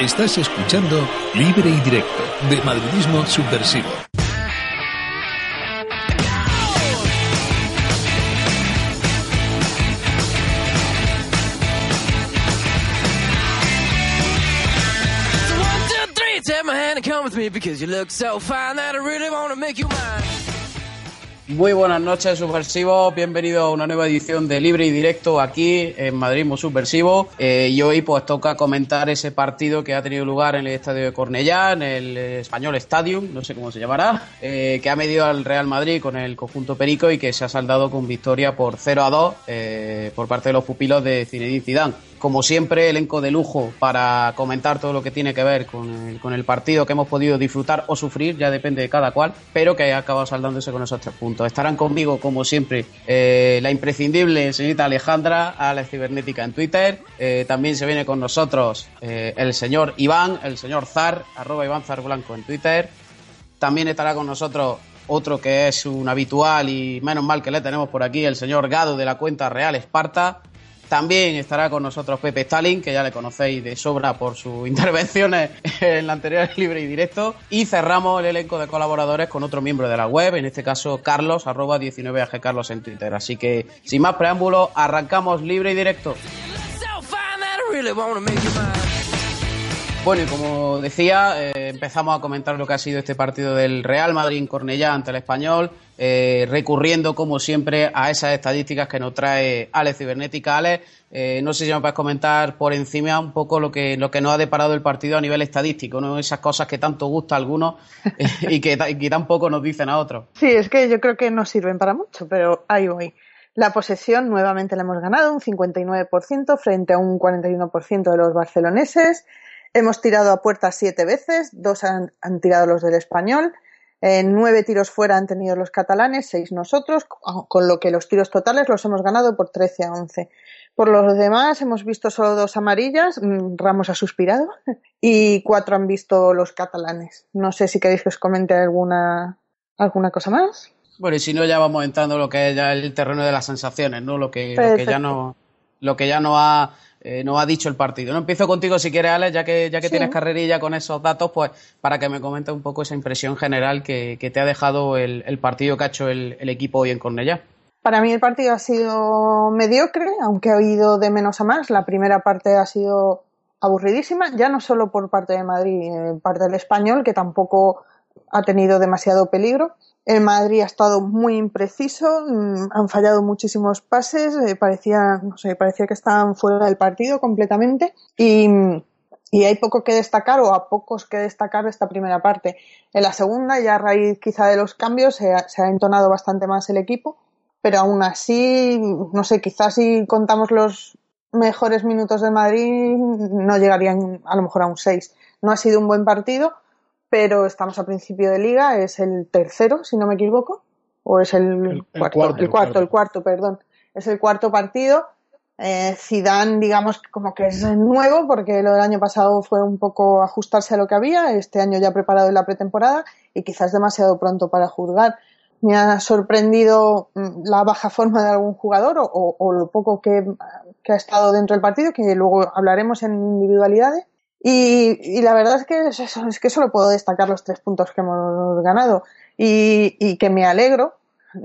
Estás escuchando Libre y Directo de Madridismo Subversivo. One, two, three, take my hand and come with me because you look so fine that I really want to make you mine. Muy buenas noches, subversivos. Bienvenido a una nueva edición de Libre y Directo aquí en Madridismo Subversivo. Eh, y hoy pues toca comentar ese partido que ha tenido lugar en el estadio de Cornellá, en el Español Stadium, no sé cómo se llamará, eh, que ha medido al Real Madrid con el conjunto Perico y que se ha saldado con victoria por 0 a 2 eh, por parte de los pupilos de Zinedine Zidane. Como siempre, elenco de lujo para comentar todo lo que tiene que ver con el, partido que hemos podido disfrutar o sufrir, ya depende de cada cual, pero que ha acabado saldándose con esos tres puntos. Estarán conmigo, como siempre, eh, la imprescindible señorita Alejandra, a la cibernética en Twitter. Eh, también se viene con nosotros eh, el señor Iván, el señor Zar, arroba Iván Zar Blanco en Twitter. También estará con nosotros otro que es un habitual y menos mal que le tenemos por aquí, el señor Gado de la cuenta Real Esparta. También estará con nosotros Pepe Stalin, que ya le conocéis de sobra por sus intervenciones en la anterior libre y directo. Y cerramos el elenco de colaboradores con otro miembro de la web, en este caso Carlos, arroba 19AG Carlos en Twitter. Así que, sin más preámbulos, arrancamos libre y directo. Bueno, y como decía, eh, empezamos a comentar lo que ha sido este partido del Real Madrid en Cornellá ante el Español, eh, recurriendo como siempre a esas estadísticas que nos trae Alex Cibernética. Alex, eh, no sé si me puedes comentar por encima un poco lo que, lo que nos ha deparado el partido a nivel estadístico, ¿no? esas cosas que tanto gusta a algunos y, que, y que tampoco nos dicen a otros. Sí, es que yo creo que no sirven para mucho, pero ahí voy. La posesión nuevamente la hemos ganado, un 59% frente a un 41% de los barceloneses. Hemos tirado a puerta siete veces, dos han, han tirado los del español. Eh, nueve tiros fuera han tenido los catalanes, seis nosotros, con lo que los tiros totales los hemos ganado por 13 a 11. Por los demás hemos visto solo dos amarillas, mm, Ramos ha suspirado, y cuatro han visto los catalanes. No sé si queréis que os comente alguna, alguna cosa más. Bueno, y si no, ya vamos entrando en lo que es ya el terreno de las sensaciones, ¿no? Lo que, lo que ya no, lo que ya no ha, eh, nos ha dicho el partido. No empiezo contigo si quieres, Alex, ya que, ya que Sí. tienes carrerilla con esos datos, pues para que me comentes un poco esa impresión general que, que te ha dejado el, el partido que ha hecho el, el equipo hoy en Cornellá. Para mí el partido ha sido mediocre, aunque ha ido de menos a más. La primera parte ha sido aburridísima, ya no solo por parte de Madrid, eh, parte del español, que tampoco ha tenido demasiado peligro. El Madrid ha estado muy impreciso, mm, han fallado muchísimos pases, eh, parecía, no sé, parecía que estaban fuera del partido completamente y, y hay poco que destacar o a pocos que destacar de esta primera parte. En la segunda, ya a raíz quizá de los cambios, se ha, se ha entonado bastante más el equipo, pero aún así, no sé, quizás si contamos los mejores minutos de Madrid, no llegarían a lo mejor a un 6. No ha sido un buen partido, pero estamos a principio de liga, es el tercero, si no me equivoco, o es el, El- el cuarto, el cuarto, el cuarto, perdón. Es el cuarto partido. Eh, Zidane, digamos, como que es nuevo, porque lo del año pasado fue un poco ajustarse a lo que había, este año ya preparado en la pretemporada, y quizás demasiado pronto para juzgar. Me ha sorprendido mm, la baja forma de algún jugador o, o- o lo poco que, que ha estado dentro del partido, que luego hablaremos en individualidades. Y, y la verdad es que, es, eso, es que solo puedo destacar los tres puntos que hemos ganado y, y que me alegro,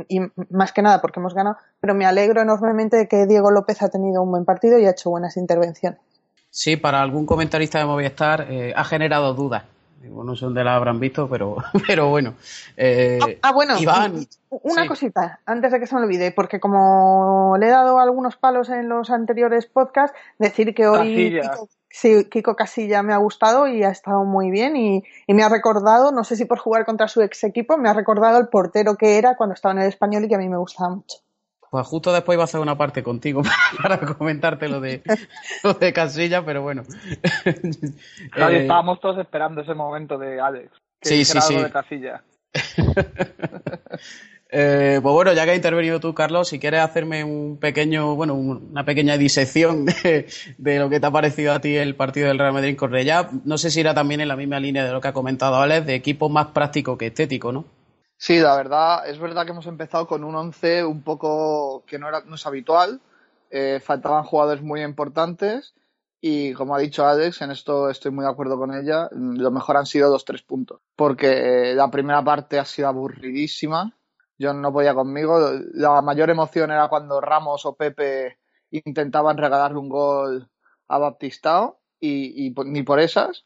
y más que nada porque hemos ganado, pero me alegro enormemente de que Diego López ha tenido un buen partido y ha hecho buenas intervenciones. Sí, para algún comentarista de Movistar eh, ha generado dudas. Digo, no sé dónde la habrán visto, pero, pero bueno. Eh, Ah, bueno, Iván, una sí. cosita, antes de que se me olvide, porque como le he dado algunos palos en los anteriores podcasts, decir que hoy ya. Tito, sí, Kiko Casilla me ha gustado y ha estado muy bien y, me ha recordado, no sé si por jugar contra su ex equipo, me ha recordado el portero que era cuando estaba en el español y que a mí me gustaba mucho. Pues justo después iba a hacer una parte contigo para comentarte lo de, lo de Casilla, pero bueno. Eh, estábamos todos esperando ese momento de Alex. Que sí, sí, sí. de Casilla. Eh, pues bueno, ya que has intervenido tú, Carlos, si quieres hacerme un pequeño, bueno, una pequeña disección de, lo que te ha parecido a ti el partido del Real Madrid en Correa, no sé si irá también en la misma línea de lo que ha comentado Alex, de equipo más práctico que estético, ¿no? Sí, la verdad, es verdad que hemos empezado con un 11 un poco que no, era, no es habitual, eh, faltaban jugadores muy importantes y como ha dicho Alex, en esto estoy muy de acuerdo con ella, lo mejor han sido dos tres puntos, porque la primera parte ha sido aburridísima, yo no podía conmigo. La mayor emoción era cuando Ramos o Pepe intentaban regalarle un gol a Baptistao y, ni por esas.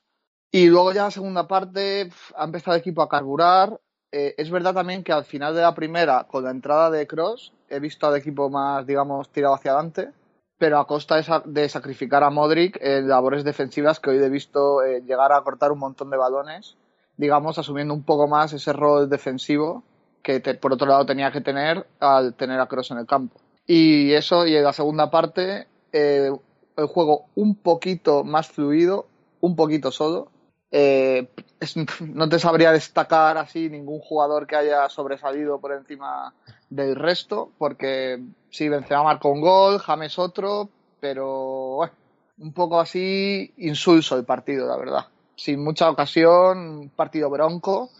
Y luego ya la segunda parte ha empezado el equipo a carburar. Eh, es verdad también que al final de la primera, con la entrada de Cross, he visto al equipo más, digamos, tirado hacia adelante, pero a costa de, sacrificar a Modric en labores defensivas que hoy he visto eh, llegar a cortar un montón de balones, digamos, asumiendo un poco más ese rol defensivo que por otro lado tenía que tener al tener a Cross en el campo. Y eso, y en la segunda parte, eh, el juego un poquito más fluido, un poquito solo. Eh, no te sabría destacar así ningún jugador que haya sobresalido por encima del resto, porque sí, Benzema marcó un gol, James otro, pero un poco así insulso el partido, la verdad. Sin mucha ocasión, partido bronco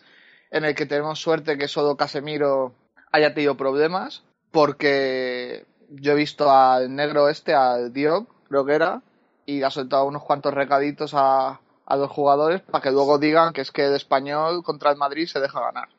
en el que tenemos suerte que solo Casemiro haya tenido problemas, porque yo he visto al negro este, al Diop, creo que era, y ha soltado unos cuantos recaditos a, a los jugadores para que luego digan que es que el español contra el Madrid se deja ganar.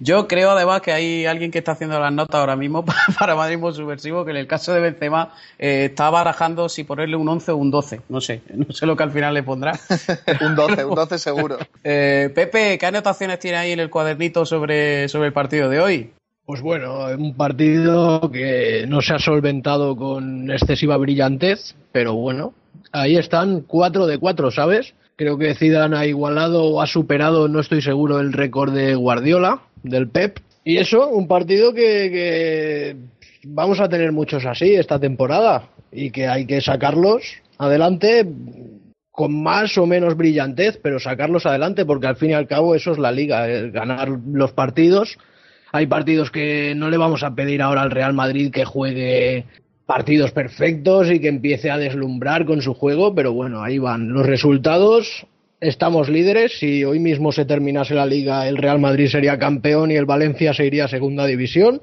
Yo creo además que hay alguien que está haciendo las notas ahora mismo para Madridismo Subversivo que en el caso de Benzema eh, está barajando si ponerle un 11 o un 12. No sé, no sé lo que al final le pondrá. un 12, un 12 seguro. Eh, Pepe, ¿qué anotaciones tiene ahí en el cuadernito sobre, sobre el partido de hoy? Pues bueno, un partido que no se ha solventado con excesiva brillantez, pero bueno, ahí están 4 de 4, ¿sabes? Creo que Zidane ha igualado o ha superado, no estoy seguro, el récord de Guardiola, del Pep. Y eso, un partido que, vamos a tener muchos así esta temporada y que hay que sacarlos adelante con más o menos brillantez, pero sacarlos adelante porque al fin y al cabo eso es la liga, ganar los partidos. Hay partidos que no le vamos a pedir ahora al Real Madrid que juegue partidos perfectos y que empiece a deslumbrar con su juego, pero bueno, ahí van los resultados. Estamos líderes. Si hoy mismo se terminase la liga, el Real Madrid sería campeón y el Valencia se iría a segunda división.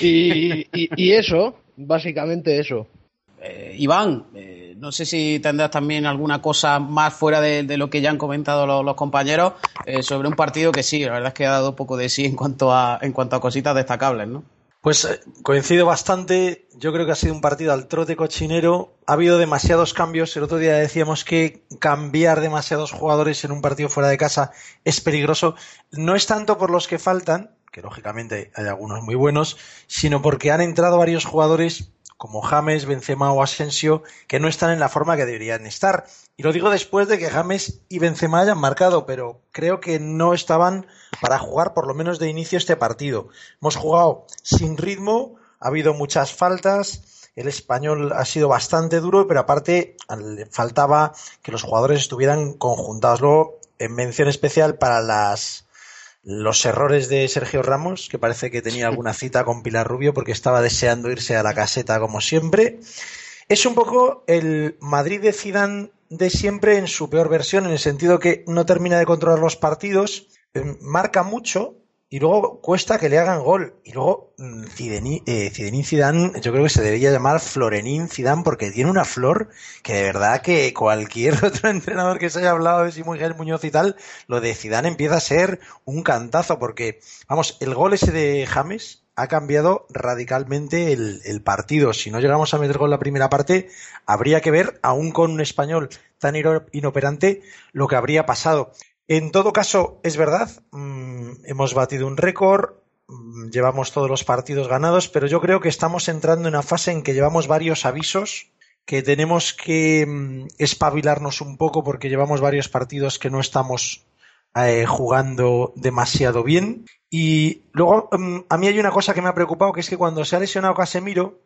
Y, eso, básicamente eso. Eh, Iván, eh, no sé si tendrás también alguna cosa más fuera de, lo que ya han comentado los, compañeros eh, sobre un partido que sí, la verdad es que ha dado poco de sí en cuanto a, en cuanto a cositas destacables, ¿no? Pues eh, coincido bastante. Yo creo que ha sido un partido al trote cochinero. Ha habido demasiados cambios. El otro día decíamos que cambiar demasiados jugadores en un partido fuera de casa es peligroso. No es tanto por los que faltan, que lógicamente hay algunos muy buenos, sino porque han entrado varios jugadores como James, Benzema o Asensio, que no están en la forma que deberían estar. Y lo digo después de que James y Benzema hayan marcado, pero creo que no estaban para jugar por lo menos de inicio este partido. Hemos jugado sin ritmo, ha habido muchas faltas, el español ha sido bastante duro, pero aparte faltaba que los jugadores estuvieran conjuntados. Luego, en mención especial para las los errores de Sergio Ramos, que parece que tenía alguna cita con Pilar Rubio porque estaba deseando irse a la caseta como siempre. Es un poco el Madrid de Zidane de siempre en su peor versión, en el sentido que no termina de controlar los partidos, eh, marca mucho, y luego cuesta que le hagan gol. Y luego mm, Zidane, eh, Zidane, yo creo que se debería llamar Florenín Zidane porque tiene una flor que de verdad que cualquier otro entrenador que se haya hablado de Simón Muñoz y tal, lo de Zidane empieza a ser un cantazo porque, vamos, el gol ese de James ha cambiado radicalmente el, partido. Si no llegamos a meter gol la primera parte, habría que ver, aún con un español tan inoperante, lo que habría pasado. En todo caso, es verdad, mm, hemos batido un récord, mm, llevamos todos los partidos ganados, pero yo creo que estamos entrando en una fase en que llevamos varios avisos que tenemos que mm, espabilarnos un poco porque llevamos varios partidos que no estamos eh, jugando demasiado bien. Y luego mm, a mí hay una cosa que me ha preocupado, que es que cuando se ha lesionado Casemiro,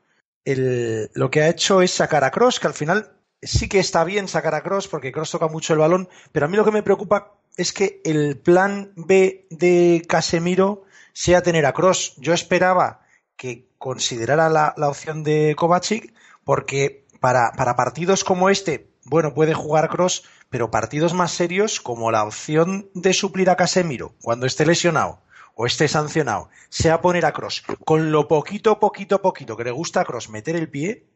el, lo que ha hecho es sacar a Cross, que al final sí que está bien sacar a Cross porque Cross toca mucho el balón, pero a mí lo que me preocupa es que el plan B de Casemiro sea tener a Cross. Yo esperaba que considerara la, la opción de Kovacic porque para, para, partidos como este, bueno, puede jugar Cross, pero partidos más serios como la opción de suplir a Casemiro cuando esté lesionado o esté sancionado, sea poner a Cross con lo poquito, poquito, poquito que le gusta a Cross meter el pie,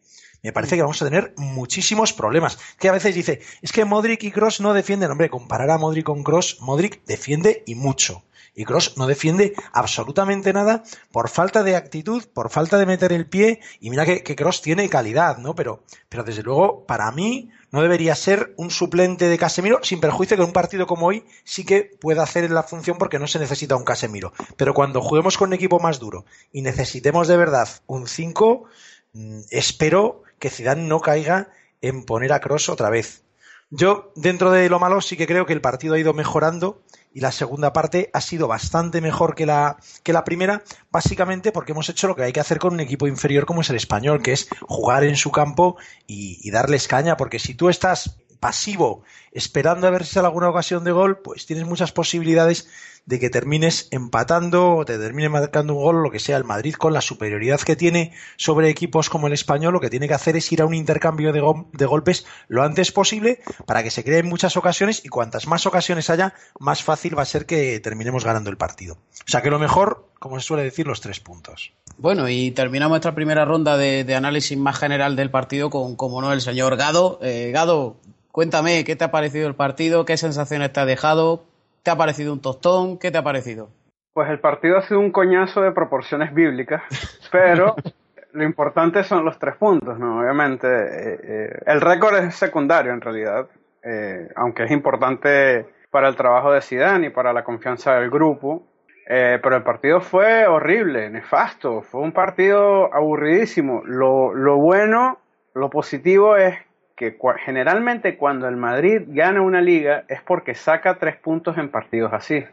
me parece que vamos a tener muchísimos problemas. Que a veces dice, es que Modric y Cross no defienden. Hombre, comparar a Modric con Cross, Modric defiende y mucho. Y Cross no defiende absolutamente nada por falta de actitud, por falta de meter el pie. Y mira que, que Cross tiene calidad, ¿no? Pero, pero desde luego, para mí, no debería ser un suplente de Casemiro, sin perjuicio que en un partido como hoy sí que pueda hacer la función porque no se necesita un Casemiro. Pero cuando juguemos con un equipo más duro y necesitemos de verdad un 5, mm, espero que Zidane no caiga en poner a Cross otra vez. Yo, dentro de lo malo, sí que creo que el partido ha ido mejorando y la segunda parte ha sido bastante mejor que la, que la primera, básicamente porque hemos hecho lo que hay que hacer con un equipo inferior como es el español, que es jugar en su campo y, y darles caña, porque si tú estás pasivo esperando a ver si sale alguna ocasión de gol, pues tienes muchas posibilidades de que termines empatando o te termine marcando un gol lo que sea. El Madrid con la superioridad que tiene sobre equipos como el español lo que tiene que hacer es ir a un intercambio de, go de golpes lo antes posible para que se creen muchas ocasiones y cuantas más ocasiones haya, más fácil va a ser que terminemos ganando el partido. O sea que lo mejor, como se suele decir, los tres puntos. Bueno, y terminamos esta primera ronda de, de análisis más general del partido con, como no, el señor Gado. Eh, Gado, cuéntame, ¿qué te ha parecido el partido? ¿Qué sensaciones te ha dejado? ¿Te ha parecido un tostón? ¿Qué te ha parecido? Pues el partido ha sido un coñazo de proporciones bíblicas, pero lo importante son los tres puntos, ¿no? Obviamente, eh, eh, el récord es secundario en realidad, eh, aunque es importante para el trabajo de Zidane y para la confianza del grupo. Eh, pero el partido fue horrible, nefasto, fue un partido aburridísimo. Lo, lo bueno, lo positivo es que generalmente cuando el Madrid gana una liga es porque saca tres puntos en partidos así.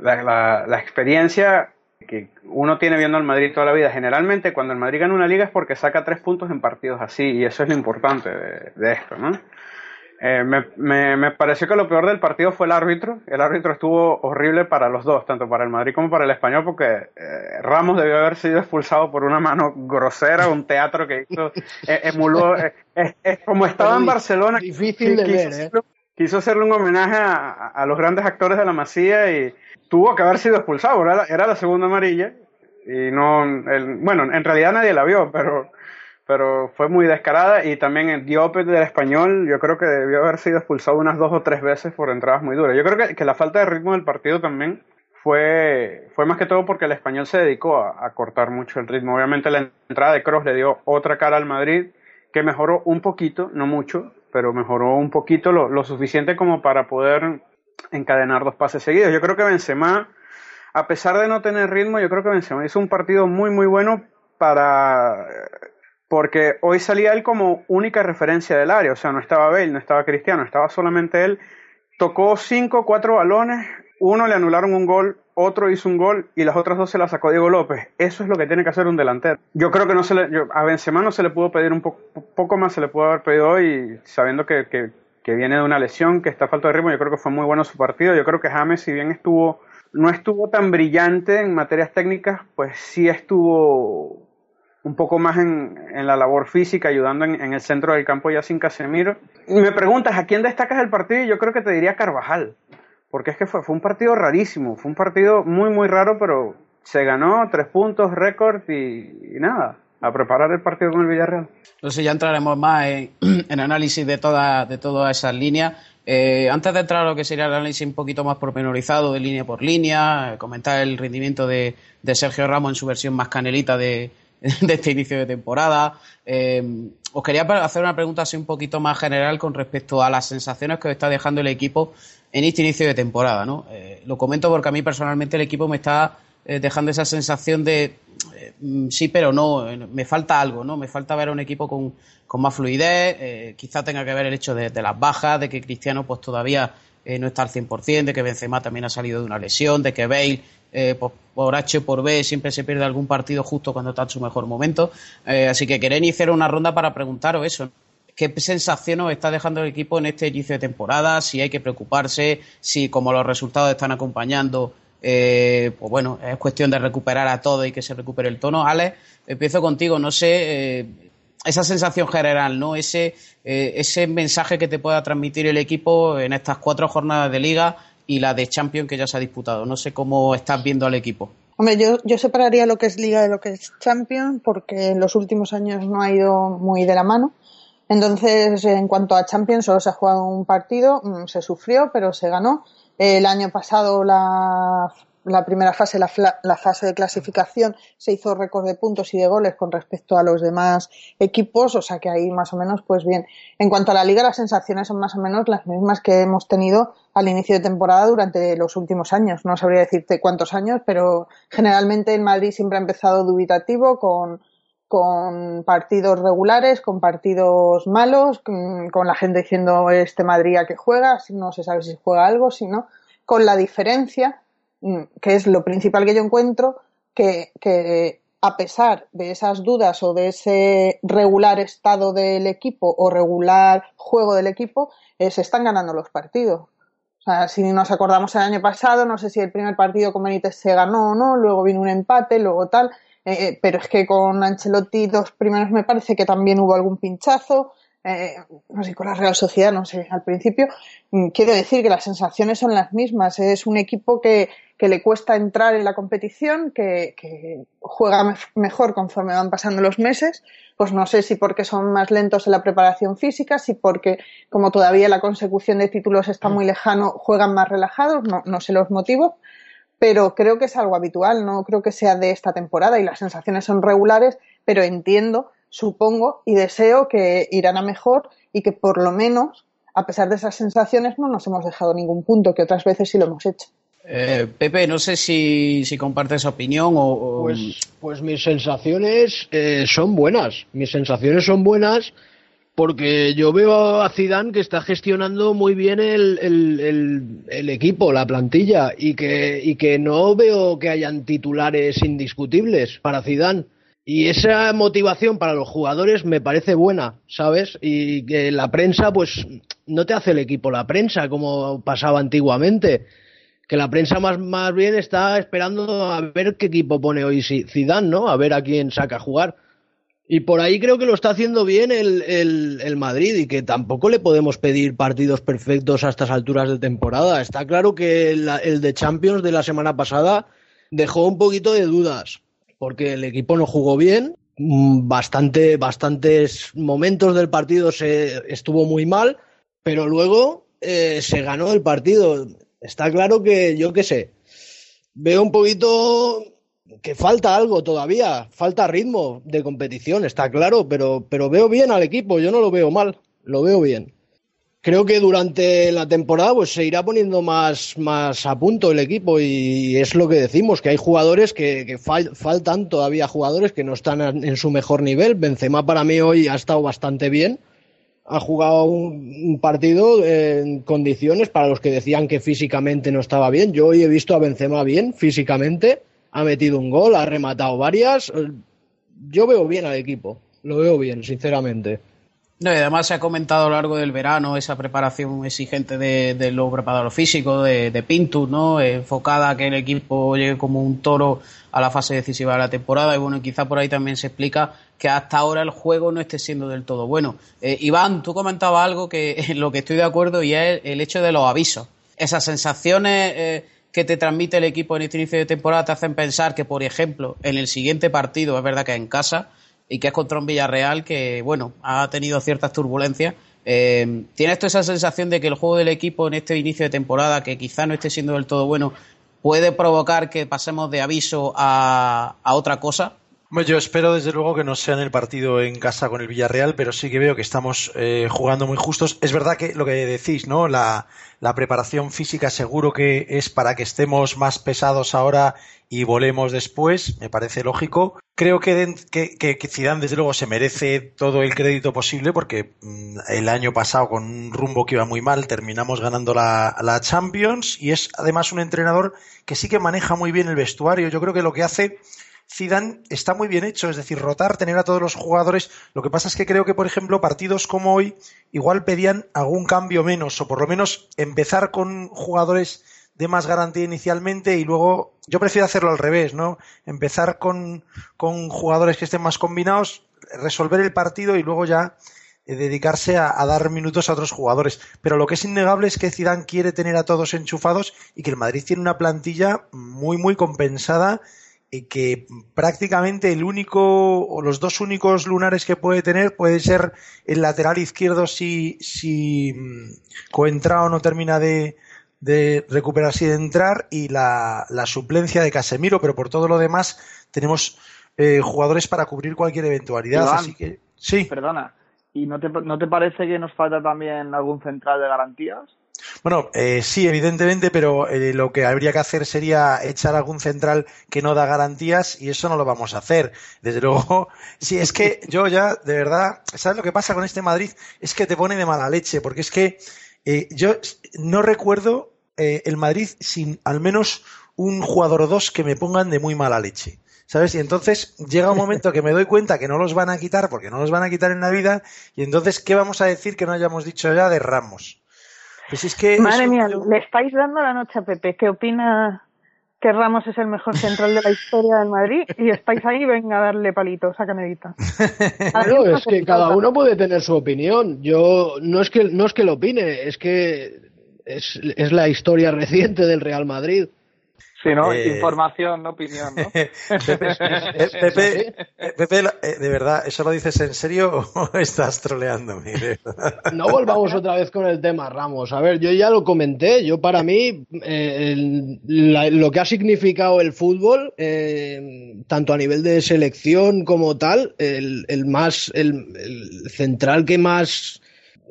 La, la, la, experiencia que uno tiene viendo al Madrid toda la vida, generalmente cuando el Madrid gana una liga es porque saca tres puntos en partidos así, y eso es lo importante de, de esto, ¿no? Eh, me, me, me, pareció que lo peor del partido fue el árbitro. El árbitro estuvo horrible para los dos, tanto para el Madrid como para el español, porque eh, Ramos debió haber sido expulsado por una mano grosera, un teatro que hizo, eh, emuló, es como estaba en Barcelona. Difícil de quiso, ver, hacerle, quiso hacerle un homenaje a, a, los grandes actores de la Masía y tuvo que haber sido expulsado, era, era la segunda amarilla. Y no, el, bueno, en realidad nadie la vio, pero pero fue muy descarada y también el Diop del español yo creo que debió haber sido expulsado unas dos o tres veces por entradas muy duras. Yo creo que, que la falta de ritmo del partido también fue, fue más que todo porque el español se dedicó a, a, cortar mucho el ritmo. Obviamente la entrada de Cross le dio otra cara al Madrid que mejoró un poquito, no mucho, pero mejoró un poquito lo, lo suficiente como para poder encadenar dos pases seguidos. Yo creo que Benzema, a pesar de no tener ritmo, yo creo que Benzema hizo un partido muy muy bueno para porque hoy salía él como única referencia del área, o sea, no estaba Bale, no estaba Cristiano, estaba solamente él. Tocó cinco, cuatro balones, uno le anularon un gol, otro hizo un gol y las otras dos se las sacó Diego López. Eso es lo que tiene que hacer un delantero. Yo creo que no se le, a Benzema no se le pudo pedir un po poco más, se le pudo haber pedido hoy, sabiendo que, que, que, viene de una lesión, que está a falta de ritmo. Yo creo que fue muy bueno su partido. Yo creo que James, si bien estuvo, no estuvo tan brillante en materias técnicas, pues sí estuvo un poco más en, en la labor física, ayudando en, en, el centro del campo ya sin Casemiro. Y me preguntas, ¿a quién destacas el partido? Yo creo que te diría Carvajal, porque es que fue, fue un partido rarísimo, fue un partido muy, muy raro, pero se ganó tres puntos, récord y, nada, a preparar el partido con el Villarreal. Entonces ya entraremos más en, análisis de, toda, de todas esas líneas. Eh, antes de entrar a lo que sería el análisis un poquito más pormenorizado de línea por línea, comentar el rendimiento de, de Sergio Ramos en su versión más canelita de, de este inicio de temporada. Eh, os quería hacer una pregunta así un poquito más general con respecto a las sensaciones que os está dejando el equipo en este inicio de temporada. ¿no? Eh, lo comento porque a mí personalmente el equipo me está eh, dejando esa sensación de mm, sí, pero no, me falta algo, ¿no? Me falta ver a un equipo con, con más fluidez, quizá tenga que ver el hecho de, de las bajas, de que Cristiano pues todavía no está al 100%, de que Benzema también ha salido de una lesión, de que Bale eh, por, por H por B siempre se pierde algún partido justo cuando está en su mejor momento. Eh, así que quería iniciar una ronda para preguntaros eso. ¿Qué sensación os está dejando el equipo en este inicio de temporada? Si hay que preocuparse, si como los resultados están acompañando, eh, pues bueno, es cuestión de recuperar a todo y que se recupere el tono. Alex, empiezo contigo. No sé, esa sensación general, ¿no? Ese, ese mensaje que te pueda transmitir el equipo en estas cuatro jornadas de liga y la de Champions que ya se ha disputado. No sé cómo estás viendo al equipo. Hombre, yo, yo separaría lo que es Liga de lo que es Champions porque en los últimos años no ha ido muy de la mano. Entonces, en cuanto a Champions, solo se ha jugado un partido, mm, se sufrió, pero se ganó. El año pasado la, la primera fase, la, la fase de clasificación, se hizo récord de puntos y de goles con respecto a los demás equipos, o sea que ahí más o menos, pues bien. En cuanto a la liga, las sensaciones son más o menos las mismas que hemos tenido al inicio de temporada durante los últimos años. No sabría decirte cuántos años, pero generalmente el Madrid siempre ha empezado dubitativo con con partidos regulares, con partidos malos, con, la gente diciendo este Madrid a que juega, si no se sabe si juega algo, si no, con la diferencia, que es lo principal que yo encuentro, que, que a pesar de esas dudas o de ese regular estado del equipo o regular juego del equipo, eh, se están ganando los partidos. O sea, si nos acordamos el año pasado, no sé si el primer partido con Benítez se ganó o no, luego vino un empate, luego tal, eh, pero es que con Ancelotti dos primeros me parece que también hubo algún pinchazo, eh, no sé, con la Real Sociedad, no sé, al principio. Mm, Quiero decir que las sensaciones son las mismas. Es un equipo que, que le cuesta entrar en la competición, que, juega mejor conforme van pasando los meses. Pues no sé si porque son más lentos en la preparación física, si porque como todavía la consecución de títulos está muy lejano, juegan más relajados, no, no sé los motivos pero creo que es algo habitual, no creo que sea de esta temporada y las sensaciones son regulares, pero entiendo, supongo y deseo que irán a mejor y que por lo menos, a pesar de esas sensaciones, no nos hemos dejado ningún punto, que otras veces sí lo hemos hecho. Eh, Pepe, no sé si, si compartes esa opinión o... o- Pues, pues mis sensaciones eh, son buenas. Mis sensaciones son buenas porque yo veo a Zidane que está gestionando muy bien el, el- el- el equipo, la plantilla, y que, y que no veo que hayan titulares indiscutibles para Zidane. Y esa motivación para los jugadores me parece buena, ¿sabes? Y que la prensa, pues, no te hace el equipo la prensa, como pasaba antiguamente que la prensa más, más bien está esperando a ver qué equipo pone hoy Zi- Zidane, ¿no? A ver a quién saca a jugar. Y por ahí creo que lo está haciendo bien el, el, el Madrid y que tampoco le podemos pedir partidos perfectos a estas alturas de temporada. Está claro que el de Champions de la semana pasada dejó un poquito de dudas, porque el equipo no jugó bien, mm, bastante, bastantes momentos del partido se estuvo muy mal, pero luego eh, se ganó el partido. Está claro que, yo qué sé, veo un poquito que falta algo todavía, falta ritmo de competición, está claro, pero, pero veo bien al equipo, yo no lo veo mal, lo veo bien. Creo que durante la temporada pues se irá poniendo más, más a punto el equipo y es lo que decimos, que hay jugadores que, que fal- faltan todavía jugadores que no están en su mejor nivel. Benzema para mí hoy ha estado bastante bien, ha jugado un, un partido en condiciones para los que decían que físicamente no estaba bien. Yo hoy he visto a Benzema bien físicamente, ha metido un gol, ha rematado varias. Yo veo bien al equipo, lo veo bien, sinceramente. No, y además se ha comentado a lo largo del verano esa preparación exigente de, los preparadores físicos, de, de ¿no? enfocada a que el equipo llegue como un toro a la fase decisiva de la temporada. Y bueno, quizá por ahí también se explica que hasta ahora el juego no esté siendo del todo bueno. Eh, Iván, tú comentabas algo que en lo que estoy de acuerdo y es el hecho de los avisos. Esas sensaciones eh, que te transmite el equipo en este inicio de temporada te hacen pensar que, por ejemplo, en el siguiente partido, es verdad que en casa, y que es contra un Villarreal que, bueno, ha tenido ciertas turbulencias. Eh, ¿Tienes tú esa sensación de que el juego del equipo en este inicio de temporada, que quizá no esté siendo del todo bueno, puede provocar que pasemos de aviso a, a otra cosa? Bueno, Yo espero desde luego que no sea en el partido en casa con el Villarreal, pero sí que veo que estamos eh, jugando muy justos. Es verdad que lo que decís, ¿no? La, preparación física seguro que es para que estemos más pesados ahora y volemos después, me parece lógico. Creo que, den- Zidane desde luego se merece todo el crédito posible porque mm, el año pasado con un rumbo que iba muy mal terminamos ganando la Champions y es además un entrenador que sí que maneja muy bien el vestuario. Yo creo que lo que hace Zidane está muy bien hecho, es decir, rotar, tener a todos los jugadores. Lo que pasa es que creo que, por ejemplo, partidos como hoy igual pedían algún cambio menos, o por lo menos empezar con jugadores de más garantía inicialmente y luego yo prefiero hacerlo al revés, ¿no? Empezar con, con jugadores que estén más combinados, resolver el partido y luego ya eh, dedicarse a, a dar minutos a otros jugadores. Pero lo que es innegable es que Zidane quiere tener a todos enchufados y que el Madrid tiene una plantilla muy, muy compensada que prácticamente el único o los dos únicos lunares que puede tener puede ser el lateral izquierdo si, si mm, Coentrao no termina de, de recuperarse y de entrar y la, la suplencia de Casemiro, pero por todo lo demás tenemos eh, jugadores para cubrir cualquier eventualidad. Iván, así que sí. Perdona, ¿y no te, no te parece que nos falta también algún central de garantías? Bueno, eh, sí, evidentemente, pero eh, lo que habría que hacer sería echar algún central que no da garantías y eso no lo vamos a hacer. Desde luego, sí, es que yo ya, de verdad, ¿sabes lo que pasa con este Madrid? Es que te pone de mala leche, porque es que eh, yo no recuerdo eh, el Madrid sin al menos un jugador o dos que me pongan de muy mala leche. ¿Sabes? Y entonces llega un momento que me doy cuenta que no los van a quitar porque no los van a quitar en la vida y entonces, ¿qué vamos a decir que no hayamos dicho ya de Ramos? Pues es que Madre eso- mía, le estáis dando la noche a Pepe. ¿Qué opina que Ramos es el mejor central de la historia del Madrid? Y estáis ahí, venga a darle palito, saca medita. Claro, es que cada uno puede tener su opinión. Yo no es que no es que lo opine, es que es, es la historia reciente del Real Madrid. Sí, ¿no? Eh, Información, no opinión, ¿no? Pepe, Pepe, eh, Pepe, de verdad, ¿eso lo dices en serio o estás troleándome? No volvamos otra vez con el tema Ramos. A ver, yo ya lo comenté. Yo para mí eh, el- la- lo que ha significado el fútbol, eh, tanto a nivel de selección como tal, el, el más el, el central que más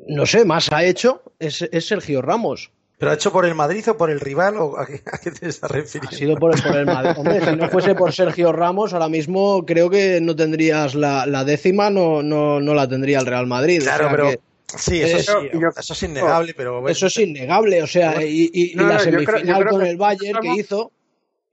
no sé más ha hecho es, es Sergio Ramos. ¿Pero ha hecho por el Madrid o por el rival o a qué, a qué te estás refiriendo? Ha sido por, por el Madrid. Hombre, si no fuese por Sergio Ramos, ahora mismo creo que no tendrías la, la décima, no, no, no la tendría el Real Madrid. O Claro, sea pero que sí, eso, eso- sí, eso es innegable, pero bueno. eso es innegable. O sea, y, y- y No, la no, yo creo- yo semifinal creo con que el Bayern Ramos- que hizo,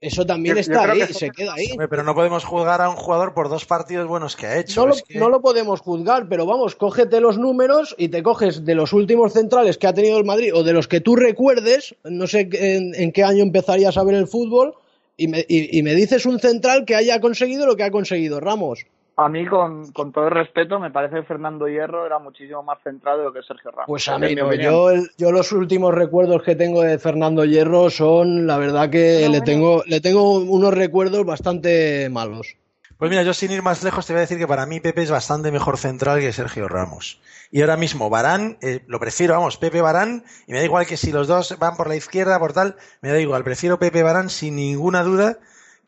eso también Yo- está ahí, que- se queda ahí. Pero no podemos juzgar a un jugador por dos partidos buenos que ha hecho. No lo, que- no lo podemos juzgar, pero vamos, cógete los números y te coges de los últimos centrales que ha tenido el Madrid o de los que tú recuerdes, no sé en, en qué año empezarías a ver el fútbol, y me, y- y me dices un central que haya conseguido lo que ha conseguido Ramos. A mí, con, con todo el respeto, me parece que Fernando Hierro era muchísimo más de lo que Sergio Ramos. Pues a mí no. Yo, el- yo los últimos recuerdos que tengo de Fernando Hierro son, la verdad que le tengo, le tengo unos recuerdos bastante malos. Pues mira, yo sin ir más lejos te voy a decir que para mí Pepe es bastante mejor central que Sergio Ramos. Y ahora mismo Barán, eh, lo prefiero, vamos, Pepe Barán, y me da igual que si los dos van por la izquierda, por tal, me da igual, prefiero Pepe Barán sin ninguna duda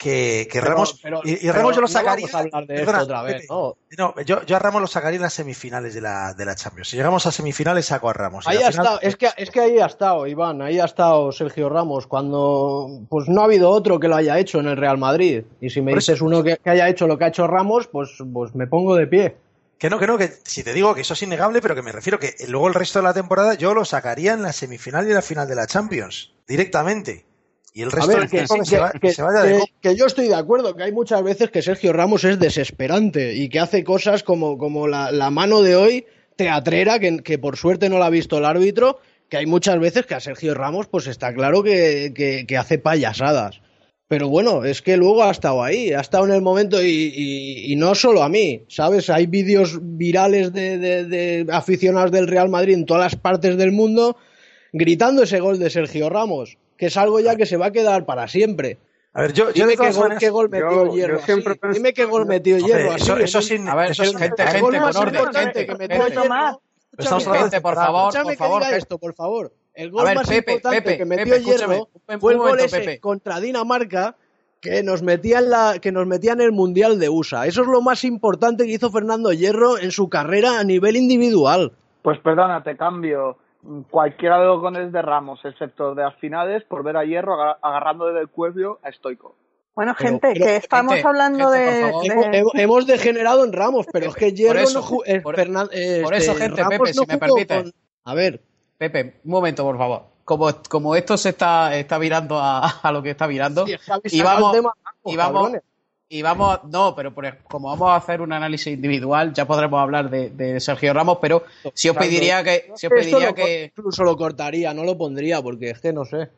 que, que Pero- Ramos. pero- y, Ramos yo lo no sacaría. vamos a hablar de perdona, esto otra vez, ¿no? no, yo, yo a Ramos lo sacaría en las semifinales de la, de la Champions. Si llegamos a semifinales, saco a Ramos. Ahí ha final- estado, es que, es que ahí ha estado, Iván, ahí ha estado Sergio Ramos, cuando pues no ha habido otro que lo haya hecho en el Real Madrid. Y si me Por dices uno que, que haya hecho lo que ha hecho Ramos, pues, pues me pongo de pie. Que no, que no, que si te digo que eso es innegable, pero que me refiero que luego el resto de la temporada yo lo sacaría en la semifinal y la final de la Champions, directamente. Y el resto ver, que, que, se, va- que- se vaya de que- yo estoy de acuerdo, que hay muchas veces que Sergio Ramos es desesperante y que hace cosas como, como la, la mano de hoy, teatrera, que, que por suerte no la ha visto el árbitro, que hay muchas veces que a Sergio Ramos pues está claro que, hace payasadas. Pero bueno, es que luego ha estado ahí, ha estado en el momento y, y- y no solo a mí, ¿sabes? Hay vídeos virales de, de- de aficionados del Real Madrid en todas las partes del mundo gritando ese gol de Sergio Ramos, que es algo ya que se va a quedar para siempre. A ver, yo, yo Dime qué gol, qué gol metió Yo- Hierro yo siempre así. pensé- Dime qué gol metió Hombre, Hierro eso, así. eso El- sin, A ver, eso sin- gente, gente, con orden, gente, que metió gente. Hierro- más. Escúchame, Gente, por favor, Escúchame por que favor. esto, por favor. El gol ver, más Pepe, importante Pepe, que metió Pepe, Hierro fue el gol momento, ese Pepe. contra Dinamarca que nos metían la, que nos metían el Mundial de USA. Eso es lo más importante que hizo Fernando Hierro en su carrera a nivel individual. Pues perdona, te cambio. Cualquiera de los goles de Ramos, excepto de las finales, por ver a Hierro agar- agarrando desde el cuello a Stoico. Bueno, Pero- gente, pero, que estamos gente, hablando gente, de, por Hemos, degenerado en Ramos, pero es que Hierro eso, no ju- eh, por- eh, por este, eso, gente, Ramos Pepe, si no me jugó permite. con- A ver, Pepe, un momento, por favor. Como, como esto se está, está virando a, a lo que está virando, Sí, es que habéis y vamos, y vamos. Y vamos, no, pero por- como vamos a hacer un análisis individual, ya podremos hablar de, de Sergio Ramos, pero si os pediría que, si os pediría que, incluso lo cortaría, no lo pondría, porque es que no sé.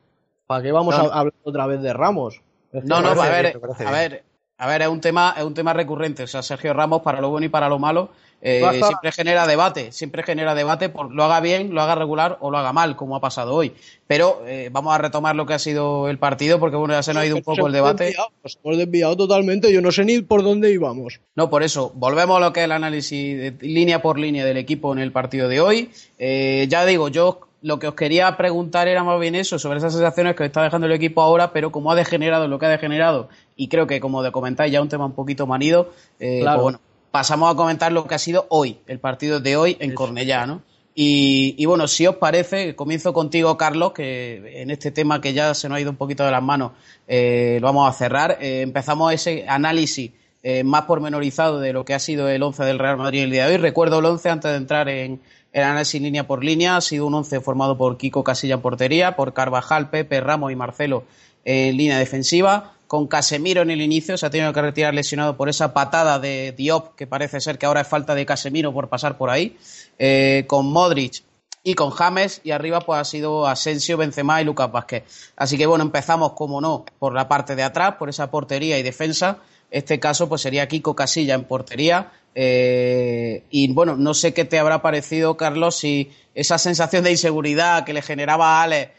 ¿Para qué vamos No. a hablar otra vez de Ramos? Es que no, no, a ver, a ver, a ver, es un tema, es un tema recurrente. O sea, Sergio Ramos, para lo bueno y para lo malo, eh, siempre genera debate, siempre genera debate, por lo haga bien, lo haga regular o lo haga mal, como ha pasado hoy. Pero eh, vamos a retomar lo que ha sido el partido, porque bueno, ya se nos ha ido un poco el debate. Nos hemos desviado totalmente, yo no sé ni por dónde íbamos. No, por eso, volvemos a lo que es el análisis de- línea por línea del equipo en el partido de hoy. Eh, ya digo, yo lo que os quería preguntar era más bien eso, sobre esas sensaciones que está dejando el equipo ahora, pero como ha degenerado lo que ha degenerado, y creo que como de comentáis ya un tema un poquito manido, eh, Claro. pues bueno, pasamos a comentar lo que ha sido hoy, el partido de hoy en Cornellá, ¿no? Y, y bueno, si os parece, comienzo contigo, Carlos, que en este tema que ya se nos ha ido un poquito de las manos, eh, lo vamos a cerrar. Eh, empezamos ese análisis eh, más pormenorizado de lo que ha sido el 11 del Real Madrid el día de hoy. Recuerdo el 11 antes de entrar en el análisis línea por línea. Ha sido un 11 formado por Kiko Casilla en portería, por Carvajal, Pepe, Ramos y Marcelo en línea defensiva. Con Casemiro en el inicio, se ha tenido que retirar lesionado por esa patada de Diop, que parece ser que ahora es falta de Casemiro por pasar por ahí. Eh, con Modric y con James y arriba pues ha sido Asensio, Benzema y Lucas Vázquez. Así que bueno, empezamos como no por la parte de atrás, por esa portería y defensa. Este caso pues sería Kiko Casilla en portería. Eh, y bueno, no sé qué te habrá parecido, Carlos, si esa sensación de inseguridad que le generaba a Alex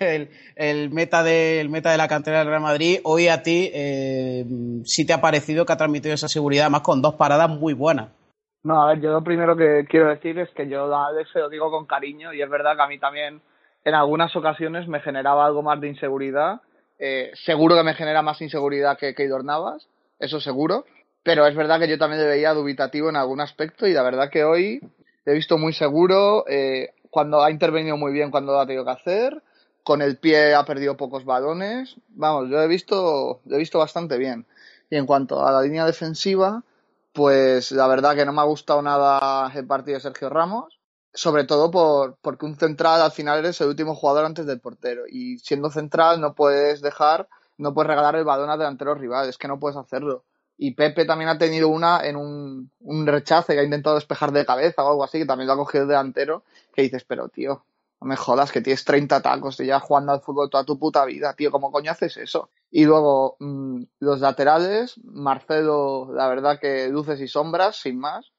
el, meta de, meta de la cantera del Real Madrid, hoy a ti eh, sí te ha parecido que ha transmitido esa seguridad, más con dos paradas muy buenas. No, a ver, yo lo primero que quiero decir es que yo a Alex se lo digo con cariño y es verdad que a mí también en algunas ocasiones me generaba algo más de inseguridad. Eh, seguro que me genera más inseguridad que Keylor Navas, eso seguro. Pero es verdad que yo también le veía dubitativo en algún aspecto y la verdad que hoy he visto muy seguro, eh, cuando ha intervenido muy bien cuando lo ha tenido que hacer, con el pie ha perdido pocos balones. Vamos, yo he visto, he visto bastante bien. Y en cuanto a la línea defensiva, pues la verdad que no me ha gustado nada el partido de Sergio Ramos, sobre todo por, porque un central al final eres el último jugador antes del portero y siendo central no puedes dejar, no puedes regalar el balón a delanteros rivales, que no puedes hacerlo. Y Pepe también ha tenido una en un, un rechace que ha intentado despejar de cabeza o algo así, que también lo ha cogido el delantero, que dices, pero tío, no me jodas, que tienes 30 tacos y ya jugando al fútbol toda tu puta vida, tío, ¿cómo coño haces eso? Y luego, mmm, los laterales, Marcelo, la verdad que luces y sombras, sin más.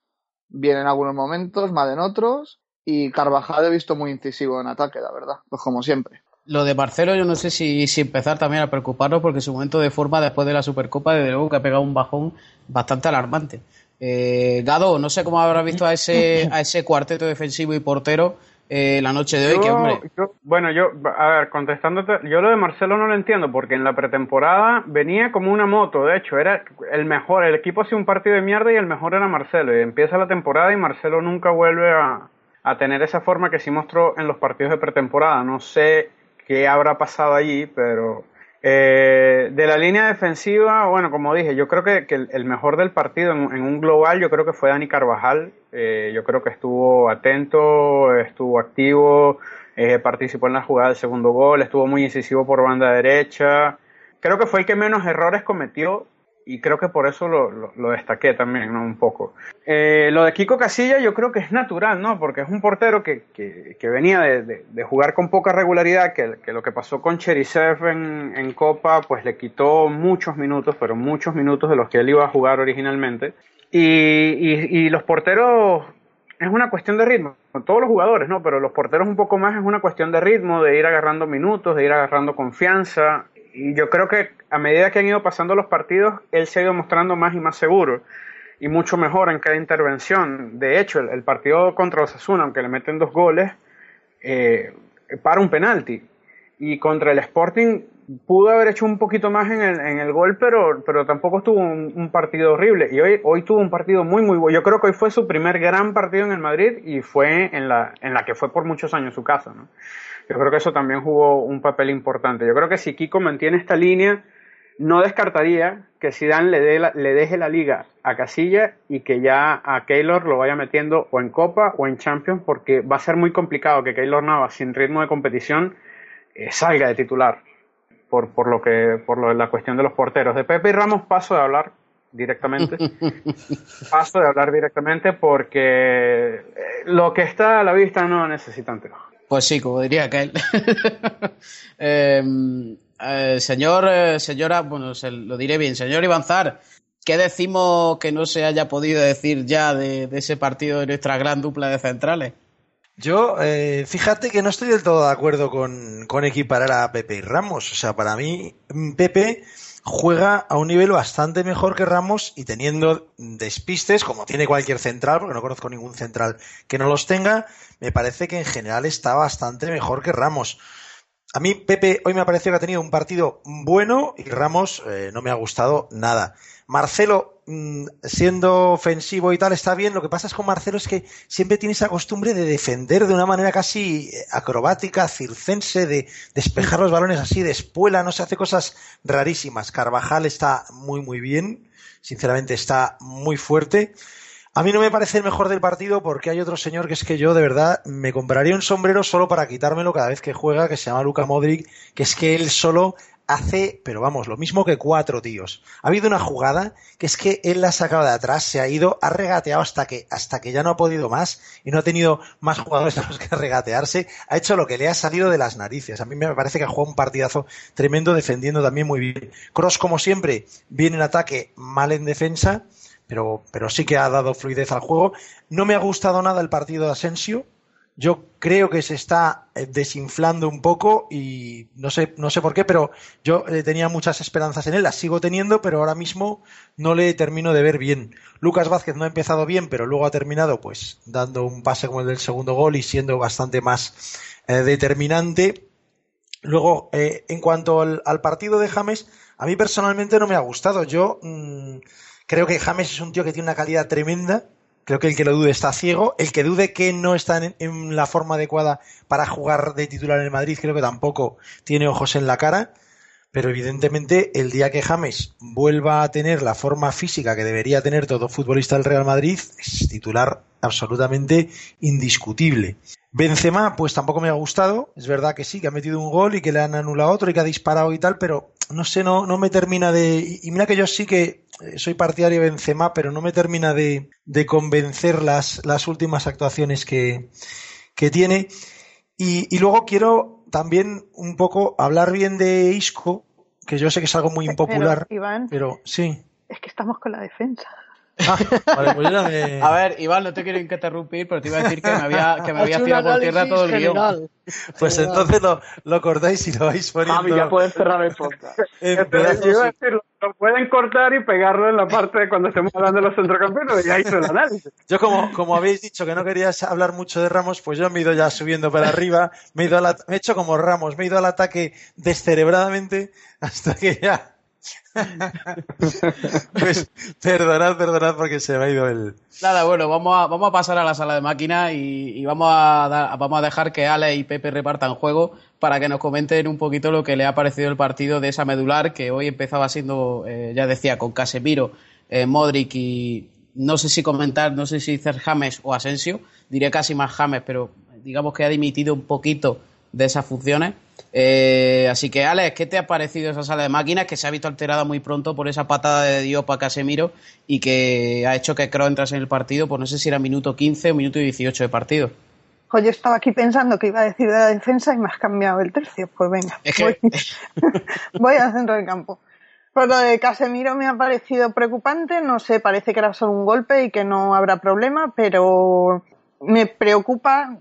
Bien en algunos momentos, mal en otros. Y Carvajal he visto muy incisivo en ataque, la verdad, pues como siempre. Lo de Marcelo, yo no sé si, si empezar también a preocuparnos, porque su momento de forma después de la Supercopa, desde luego que ha pegado un bajón bastante alarmante. Eh, Gado, no sé cómo habrás visto a ese, a ese cuarteto defensivo y portero eh, la noche de hoy, Yo- que hombre. yo- bueno, yo, a ver, contestándote, yo lo de Marcelo no lo entiendo, porque en la pretemporada venía como una moto, de hecho, era el mejor, el equipo hacía un partido de mierda y el mejor era Marcelo, y empieza la temporada y Marcelo nunca vuelve a, a tener esa forma que sí mostró en los partidos de pretemporada, no sé qué habrá pasado allí, pero eh, de la línea defensiva, bueno, como dije, yo creo que, el, mejor del partido en, en un global, yo creo que fue Dani Carvajal. Eh, yo creo que estuvo atento, estuvo activo, eh, participó en la jugada del segundo gol, estuvo muy incisivo por banda derecha. Creo que fue el que menos errores cometió y creo que por eso lo, lo, lo destaqué también, ¿no? Un poco. Eh, lo de Kiko Casilla yo creo que es natural, ¿no? Porque es un portero que, que, venía de, de, jugar con poca regularidad, que, que lo que pasó con Cherisev en, en, Copa, pues le quitó muchos minutos, pero muchos minutos de los que él iba a jugar originalmente. Y, y, y los porteros es una cuestión de ritmo, todos los jugadores, ¿no? Pero los porteros un poco más es una cuestión de ritmo, de ir agarrando minutos, de ir agarrando confianza. Y yo creo que a medida que han ido pasando los partidos, él se ha ido mostrando más y más seguro y mucho mejor en cada intervención. De hecho, el, partido contra Osasuna, aunque le meten dos goles, eh, para un penalti. Y contra el Sporting pudo haber hecho un poquito más en el, en el gol, pero, pero tampoco estuvo un, un, partido horrible. Y hoy, hoy tuvo un partido muy, muy bueno. Yo creo que hoy fue su primer gran partido en el Madrid y fue en la, en la que fue por muchos años su casa. ¿no? Yo creo que eso también jugó un papel importante. Yo creo que si Kiko mantiene esta línea, no descartaría que Zidane le, dé le deje la liga a Casilla y que ya a Keylor lo vaya metiendo o en Copa o en Champions, porque va a ser muy complicado que Keylor Navas, sin ritmo de competición, eh, salga de titular. Por, por lo que por lo, la cuestión de los porteros. De Pepe y Ramos paso de hablar directamente. paso de hablar directamente porque eh, lo que está a la vista no necesitan Pues sí, como diría Kyle. eh, eh, señor, eh, señora, bueno, se lo diré bien, señor Ivanzar, ¿qué decimos que no se haya podido decir ya de, ese partido de nuestra gran dupla de centrales? Yo, eh, fíjate que no estoy del todo de acuerdo con, con, equiparar a Pepe y Ramos. O sea, para mí, Pepe juega a un nivel bastante mejor que Ramos y teniendo despistes, como tiene cualquier central, porque no conozco ningún central que no los tenga, me parece que en general está bastante mejor que Ramos. A mí, Pepe, hoy me ha parecido que ha tenido un partido bueno y Ramos eh, no me ha gustado nada. Marcelo, siendo ofensivo y tal, está bien. Lo que pasa es con Marcelo es que siempre tiene esa costumbre de defender de una manera casi acrobática, circense, de despejar los balones así de espuela, no se hace cosas rarísimas. Carvajal está muy, muy bien. Sinceramente está muy fuerte. A mí no me parece el mejor del partido porque hay otro señor que es que yo de verdad me compraría un sombrero solo para quitármelo cada vez que juega, que se llama Luka Modric, que es que él solo hace, pero vamos, lo mismo que cuatro tíos. Ha habido una jugada que es que él la ha sacado de atrás, se ha ido, ha regateado hasta que, hasta que ya no ha podido más y no ha tenido más jugadores a los que regatearse, ha hecho lo que le ha salido de las narices. A mí me parece que ha jugado un partidazo tremendo defendiendo también muy bien. Cross, como siempre, viene en ataque, mal en defensa pero, pero sí que ha dado fluidez al juego. No me ha gustado nada el partido de Asensio. Yo creo que se está desinflando un poco y no sé, no sé por qué, pero yo eh, tenía muchas esperanzas en él, las sigo teniendo, pero ahora mismo no le termino de ver bien. Lucas Vázquez no ha empezado bien, pero luego ha terminado pues dando un pase como el del segundo gol y siendo bastante más eh, determinante. Luego, eh, en cuanto al, partido de James, a mí personalmente no me ha gustado. Yo mmm, Creo que James es un tío que tiene una calidad tremenda. Creo que el que lo dude está ciego. El que dude que no está en, en, la forma adecuada para jugar de titular en el Madrid, creo que tampoco tiene ojos en la cara. Pero evidentemente, el día que James vuelva a tener la forma física que debería tener todo futbolista del Real Madrid, es titular absolutamente indiscutible. Benzema, pues tampoco me ha gustado. Es verdad que sí, que ha metido un gol y que le han anulado otro y que ha disparado y tal, pero no sé, no, no me termina de. Y mira que yo sí que soy partidario de Benzema, pero no me termina de, de convencer las, las últimas actuaciones que, que tiene. Y, luego quiero también un poco hablar bien de Isco, que yo sé que es algo muy impopular. Pero, Iván, pero sí. Es que estamos con la defensa. Ah, vale, pues me... A ver, Iván, no te quiero interrumpir, pero te iba a decir que me había, que me había tirado por tierra todo el guion. Pues general. entonces lo, lo, cortáis y lo vais poniendo. Mami, ya puedes cerrar el podcast. Pero iba a decir, lo pueden cortar y pegarlo en la parte de cuando estemos hablando de los centrocamperos y ya hizo el análisis. Yo, como, como habéis dicho que no querías hablar mucho de Ramos, pues yo me he ido ya subiendo para arriba, me he, ido al me he hecho como Ramos, me he ido al ataque descerebradamente hasta que ya pues perdonad, perdonad porque se me ha ido el. Nada, bueno, vamos a, vamos a pasar a la sala de máquina y, vamos, a vamos a dejar que Ale y Pepe repartan juego para que nos comenten un poquito lo que le ha parecido el partido de esa medular que hoy empezaba siendo, eh, ya decía, con Casemiro, eh, Modric y no sé si comentar, no sé si dicer James o Asensio, diré casi más James, pero digamos que ha dimitido un poquito de esas funciones. Eh, así que, Alex, ¿qué te ha parecido esa sala de máquinas que se ha visto alterada muy pronto por esa patada de Diop a Casemiro y que ha hecho que Kroos entrase en el partido, pues no sé si era minuto 15 o minuto 18 de partido? Pues yo estaba aquí pensando que iba a decir de la defensa y me has cambiado el tercio. Pues venga, Es que- voy, voy al centro del campo. Pues lo de Casemiro me ha parecido preocupante, no sé, parece que era solo un golpe y que no habrá problema, pero me preocupa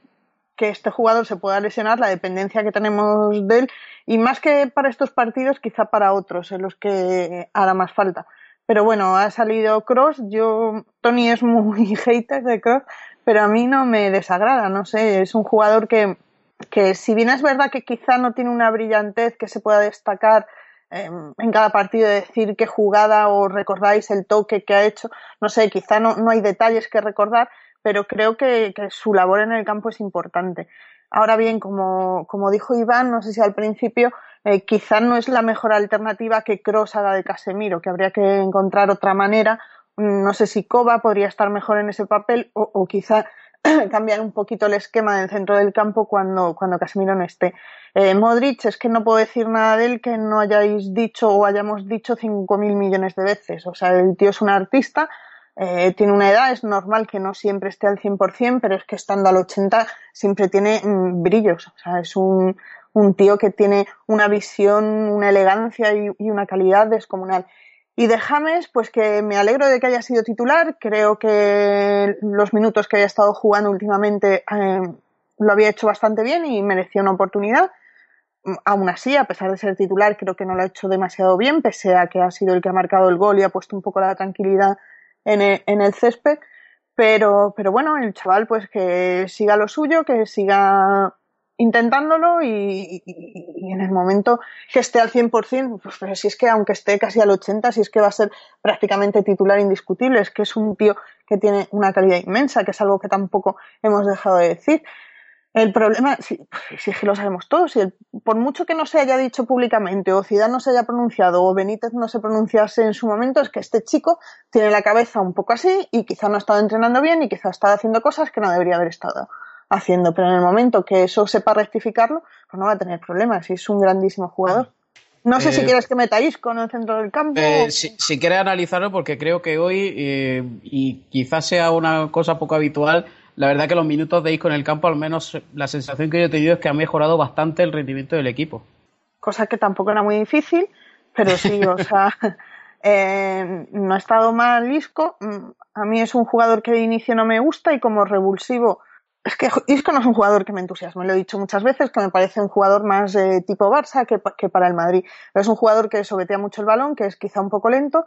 que este jugador se pueda lesionar, la dependencia que tenemos de él, y más que para estos partidos, quizá para otros en los que hará más falta. Pero bueno, ha salido Cross, yo, Tony es muy hater de Cross, pero a mí no me desagrada, no sé, es un jugador que que si bien es verdad que quizá no tiene una brillantez que se pueda destacar eh, en cada partido, decir qué jugada o recordáis el toque que ha hecho, no sé, quizá no, no hay detalles que recordar, pero creo que, su labor en el campo es importante. Ahora bien, como, dijo Iván, no sé si al principio, eh, quizá no es la mejor alternativa que Cross haga de Casemiro, que habría que encontrar otra manera. No sé si Koba podría estar mejor en ese papel o, o quizá cambiar un poquito el esquema del centro del campo cuando, cuando Casemiro no esté. Eh, Modric, es que no puedo decir nada de él que no hayáis dicho o hayamos dicho 5.000 millones de veces. O sea, el tío es un artista, eh, tiene una edad, es normal que no siempre esté al 100%, pero es que estando al 80 siempre tiene mm, brillos. O sea, es un, un, tío que tiene una visión, una elegancia y, y una calidad descomunal. Y de James, pues que me alegro de que haya sido titular. Creo que los minutos que había estado jugando últimamente eh, lo había hecho bastante bien y merecía una oportunidad. Aún así, a pesar de ser titular, creo que no lo ha hecho demasiado bien, pese a que ha sido el que ha marcado el gol y ha puesto un poco la tranquilidad en el, en el césped. Pero, pero bueno, el chaval, pues que siga lo suyo, que siga intentándolo y, en el momento que esté al 100%, pues, pues si es que aunque esté casi al 80%, si es que va a ser prácticamente titular indiscutible, es que es un tío que tiene una calidad inmensa, que es algo que tampoco hemos dejado de decir. El problema, si, si es que lo sabemos todos, si el, por mucho que no se haya dicho públicamente, o Zidane no se haya pronunciado, o Benítez no se pronunciase en su momento, es que este chico tiene la cabeza un poco así y quizá no ha estado entrenando bien y quizá ha estado haciendo cosas que no debería haber estado haciendo, pero en el momento que eso sepa rectificarlo, pues no va a tener problemas y es un grandísimo jugador. No sé eh, si quieres que metáis con el centro del campo. Eh, si, si, quieres analizarlo, porque creo que hoy, eh, y quizás sea una cosa poco habitual, la verdad que los minutos de Isco en el campo, al menos la sensación que yo he tenido es que ha mejorado bastante el rendimiento del equipo. Cosa que tampoco era muy difícil, pero sí, o sea, eh, no ha estado mal Isco. A mí es un jugador que de inicio no me gusta y como revulsivo es que Isco no es un jugador que me entusiasme, lo he dicho muchas veces, que me parece un jugador más de tipo Barça que, que, para el Madrid. Pero es un jugador que sobetea mucho el balón, que es quizá un poco lento,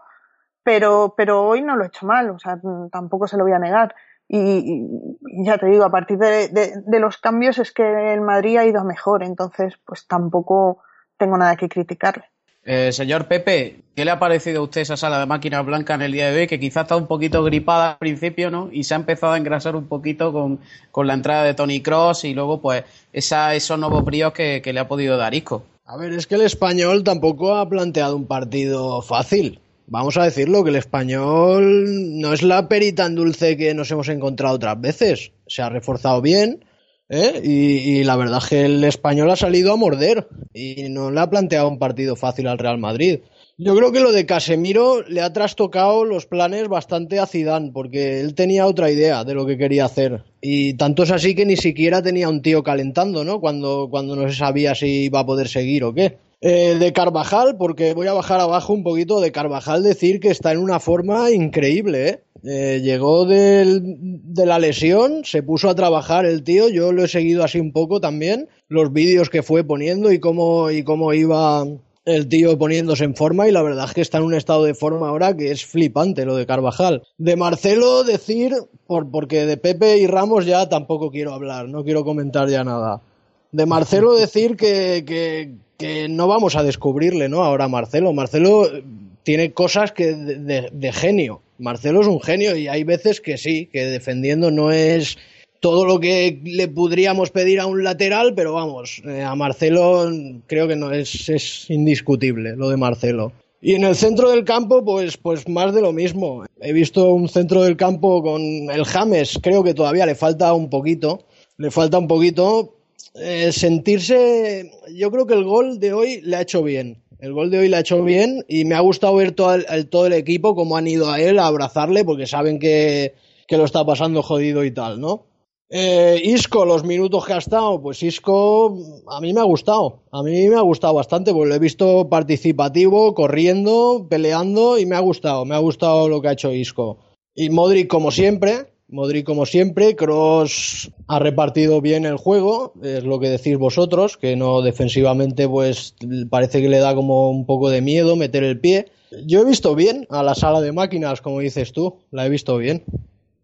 pero, pero hoy no lo he hecho mal, o sea, tampoco se lo voy a negar. Y, y ya te digo, a partir de, de, de, los cambios es que el Madrid ha ido mejor, entonces pues tampoco tengo nada que criticarle. Eh, señor Pepe, ¿qué le ha parecido a usted esa sala de máquinas blancas en el día de hoy? Que quizás está un poquito gripada al principio, ¿no? Y se ha empezado a engrasar un poquito con, con la entrada de Tony Cross y luego, pues, esa, esos nuevos bríos que, que le ha podido dar Isco. A ver, es que el español tampoco ha planteado un partido fácil. Vamos a decirlo, que el español no es la perita en dulce que nos hemos encontrado otras veces. Se ha reforzado bien, ¿Eh? Y, y, la verdad es que el español ha salido a morder y no le ha planteado un partido fácil al Real Madrid. Yo creo que lo de Casemiro le ha trastocado los planes bastante a Zidane porque él tenía otra idea de lo que quería hacer y tanto es así que ni siquiera tenía un tío calentando, ¿no? Cuando, cuando no se sabía si iba a poder seguir o qué. Eh, de Carvajal, porque voy a bajar abajo un poquito, de Carvajal decir que está en una forma increíble, ¿eh? Eh, llegó del, de la lesión, se puso a trabajar el tío, yo lo he seguido así un poco también, los vídeos que fue poniendo y cómo, y cómo iba el tío poniéndose en forma y la verdad es que está en un estado de forma ahora que es flipante lo de Carvajal. De Marcelo decir, por, porque de Pepe y Ramos ya tampoco quiero hablar, no quiero comentar ya nada. De Marcelo decir que, que, que no vamos a descubrirle, ¿no? Ahora Marcelo. Marcelo tiene cosas que de, genio. Marcelo es un genio y hay veces que sí, que defendiendo no es todo lo que le podríamos pedir a un lateral, pero vamos, eh, a Marcelo creo que no es, es, indiscutible lo de Marcelo. Y en el centro del campo, pues, pues más de lo mismo. He visto un centro del campo con el James, creo que todavía le falta un poquito, le falta un poquito. Eh, sentirse, yo creo que el gol de hoy le ha hecho bien el gol de hoy le ha hecho bien y me ha gustado ver todo el, todo el equipo cómo han ido a él a abrazarle porque saben que, que lo está pasando jodido y tal, ¿no? Eh, Isco, los minutos que ha estado, pues Isco a mí me ha gustado, a mí me ha gustado bastante, porque lo he visto participativo, corriendo, peleando y me ha gustado, me ha gustado lo que ha hecho Isco. Y Modric como siempre, Modric como siempre, Cross ha repartido bien el juego, es lo que decís vosotros, que no defensivamente pues parece que le da como un poco de miedo meter el pie. Yo he visto bien a la sala de máquinas, como dices tú, la he visto bien.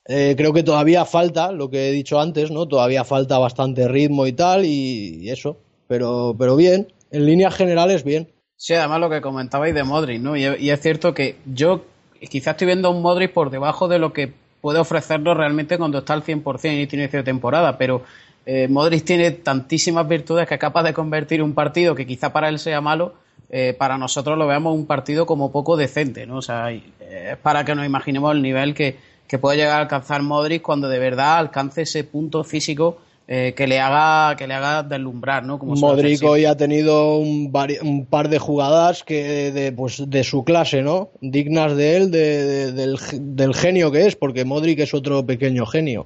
Eh, creo que todavía falta, lo que he dicho antes, ¿no? Todavía falta bastante ritmo y tal, y, eso. Pero, pero bien, en líneas generales bien. Sí, además lo que comentabais de Modric, ¿no? Y, es cierto que yo quizás estoy viendo un Modric por debajo de lo que puede ofrecernos realmente cuando está al 100% en este inicio de temporada, pero eh, Modric tiene tantísimas virtudes que es capaz de convertir un partido que quizá para él sea malo, eh, para nosotros lo veamos un partido como poco decente, ¿no? O sea, eh, es para que nos imaginemos el nivel que, que puede llegar a alcanzar Modric cuando de verdad alcance ese punto físico eh, que le haga que le haga deslumbrar, ¿no? Como Modric hoy ha tenido un, par de jugadas que de, pues, de su clase, ¿no? Dignas de él, de- de- del, del genio que es, porque Modric es otro pequeño genio.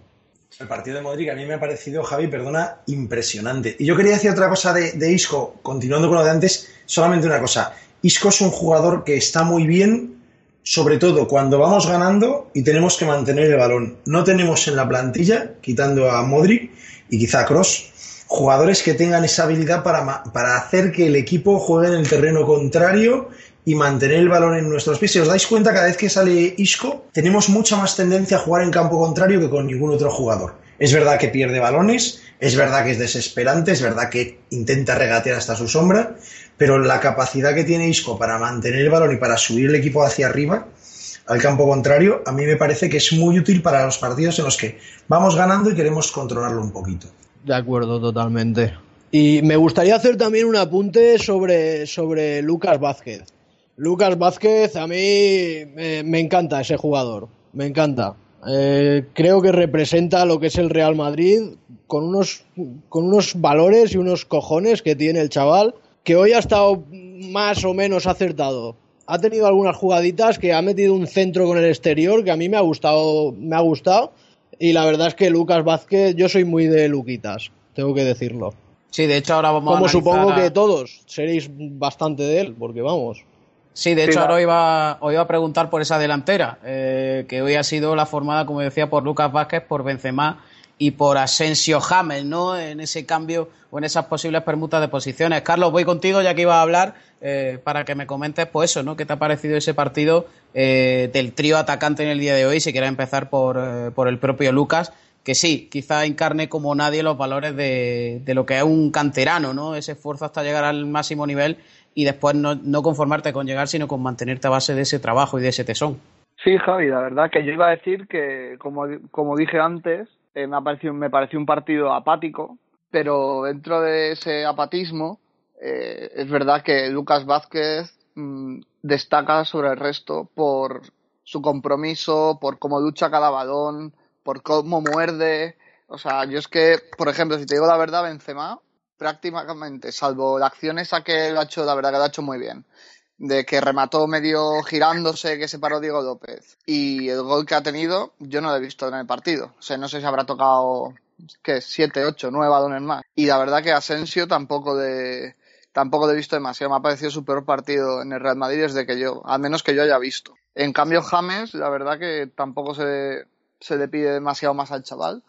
El partido de Modric a mí me ha parecido, Javi, perdona, impresionante. Y yo quería decir otra cosa de, de Isco, continuando con lo de antes, solamente una cosa. Isco es un jugador que está muy bien, sobre todo cuando vamos ganando y tenemos que mantener el balón. No tenemos en la plantilla, quitando a Modric y quizá Cross, jugadores que tengan esa habilidad para, para hacer que el equipo juegue en el terreno contrario y mantener el balón en nuestros pies. Si os dais cuenta, cada vez que sale Isco, tenemos mucha más tendencia a jugar en campo contrario que con ningún otro jugador. Es verdad que pierde balones, es verdad que es desesperante, es verdad que intenta regatear hasta su sombra, pero la capacidad que tiene Isco para mantener el balón y para subir el equipo hacia arriba al campo contrario, a mí me parece que es muy útil para los partidos en los que vamos ganando y queremos controlarlo un poquito. De acuerdo, totalmente. Y me gustaría hacer también un apunte sobre, sobre Lucas Vázquez. Lucas Vázquez, a mí me, me encanta ese jugador, me encanta. Eh, creo que representa lo que es el Real Madrid con unos, con unos valores y unos cojones que tiene el chaval, que hoy ha estado más o menos acertado. Ha tenido algunas jugaditas que ha metido un centro con el exterior que a mí me ha gustado, me ha gustado. Y la verdad es que Lucas Vázquez, yo soy muy de Luquitas, tengo que decirlo. Sí, de hecho ahora vamos a Como analizar supongo a- que todos seréis bastante de él, porque vamos. Sí, de Sí, hecho va. ahora os iba, os iba a preguntar por esa delantera, eh, que hoy ha sido la formada, como decía, por Lucas Vázquez, por Benzema y por Asensio James, ¿no? En ese cambio o en esas posibles permutas de posiciones. Carlos, voy contigo ya que iba a hablar eh, para que me comentes, pues eso, ¿no? ¿Qué te ha parecido ese partido eh, del trío atacante en el día de hoy? Si quieres empezar por, eh, por el propio Lucas, que sí, quizá encarne como nadie los valores de, de lo que es un canterano, ¿no? Ese esfuerzo hasta llegar al máximo nivel y después no, no conformarte con llegar, sino con mantenerte a base de ese trabajo y de ese tesón. Sí, Javi, la verdad que yo iba a decir que, como, como dije antes, eh, me, ha parecido, me pareció un partido apático, pero dentro de ese apatismo, eh, es verdad que Lucas Vázquez mm, destaca sobre el resto por su compromiso, por cómo lucha cada balón, por cómo muerde. O sea, yo es que, por ejemplo, si te digo la verdad, Benzema, prácticamente, salvo la acción esa que lo ha hecho, la verdad que lo ha hecho muy bien de que remató medio girándose, que se paró Diego López. Y el gol que ha tenido, yo no lo he visto en el partido. O sea, no sé si habrá tocado, ¿qué? Siete, ocho, nueve balones más. Y la verdad que Asensio tampoco de tampoco lo he visto demasiado. Me ha parecido su peor partido en el Real Madrid desde que yo, al menos que yo haya visto. En cambio, James, la verdad que tampoco se, se le pide demasiado más al chaval.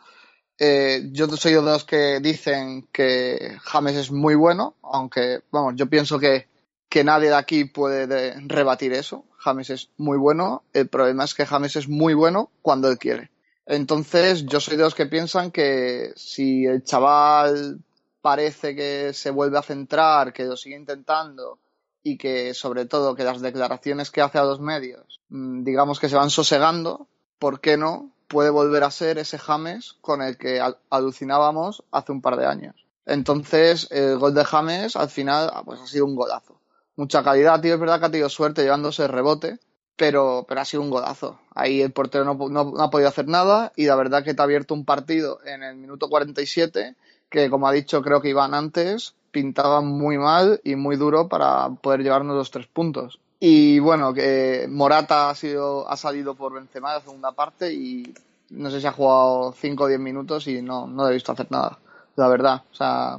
Eh, yo soy de los que dicen que James es muy bueno, aunque, vamos, yo pienso que que nadie de aquí puede de- rebatir eso. James es muy bueno. El problema es que James es muy bueno cuando él quiere. Entonces, yo soy de los que piensan que si el chaval parece que se vuelve a centrar, que lo sigue intentando y que, sobre todo, que las declaraciones que hace a los medios, mm, digamos que se van sosegando, ¿por qué no? Puede volver a ser ese James con el que al- alucinábamos hace un par de años. Entonces, el gol de James al final ah, pues ha sido un golazo mucha calidad, tío. Es verdad que ha tenido suerte llevándose el rebote, pero, pero ha sido un golazo. Ahí el portero no, no- ha podido hacer nada y la verdad que te ha abierto un partido en el minuto 47 que, como ha dicho creo que Iván antes, pintaba muy mal y muy duro para poder llevarnos los tres puntos. Y bueno, que Morata ha, sido, ha salido por Benzema en la segunda parte y no sé si ha jugado 5 o 10 minutos y no, no he visto hacer nada, la verdad. O sea,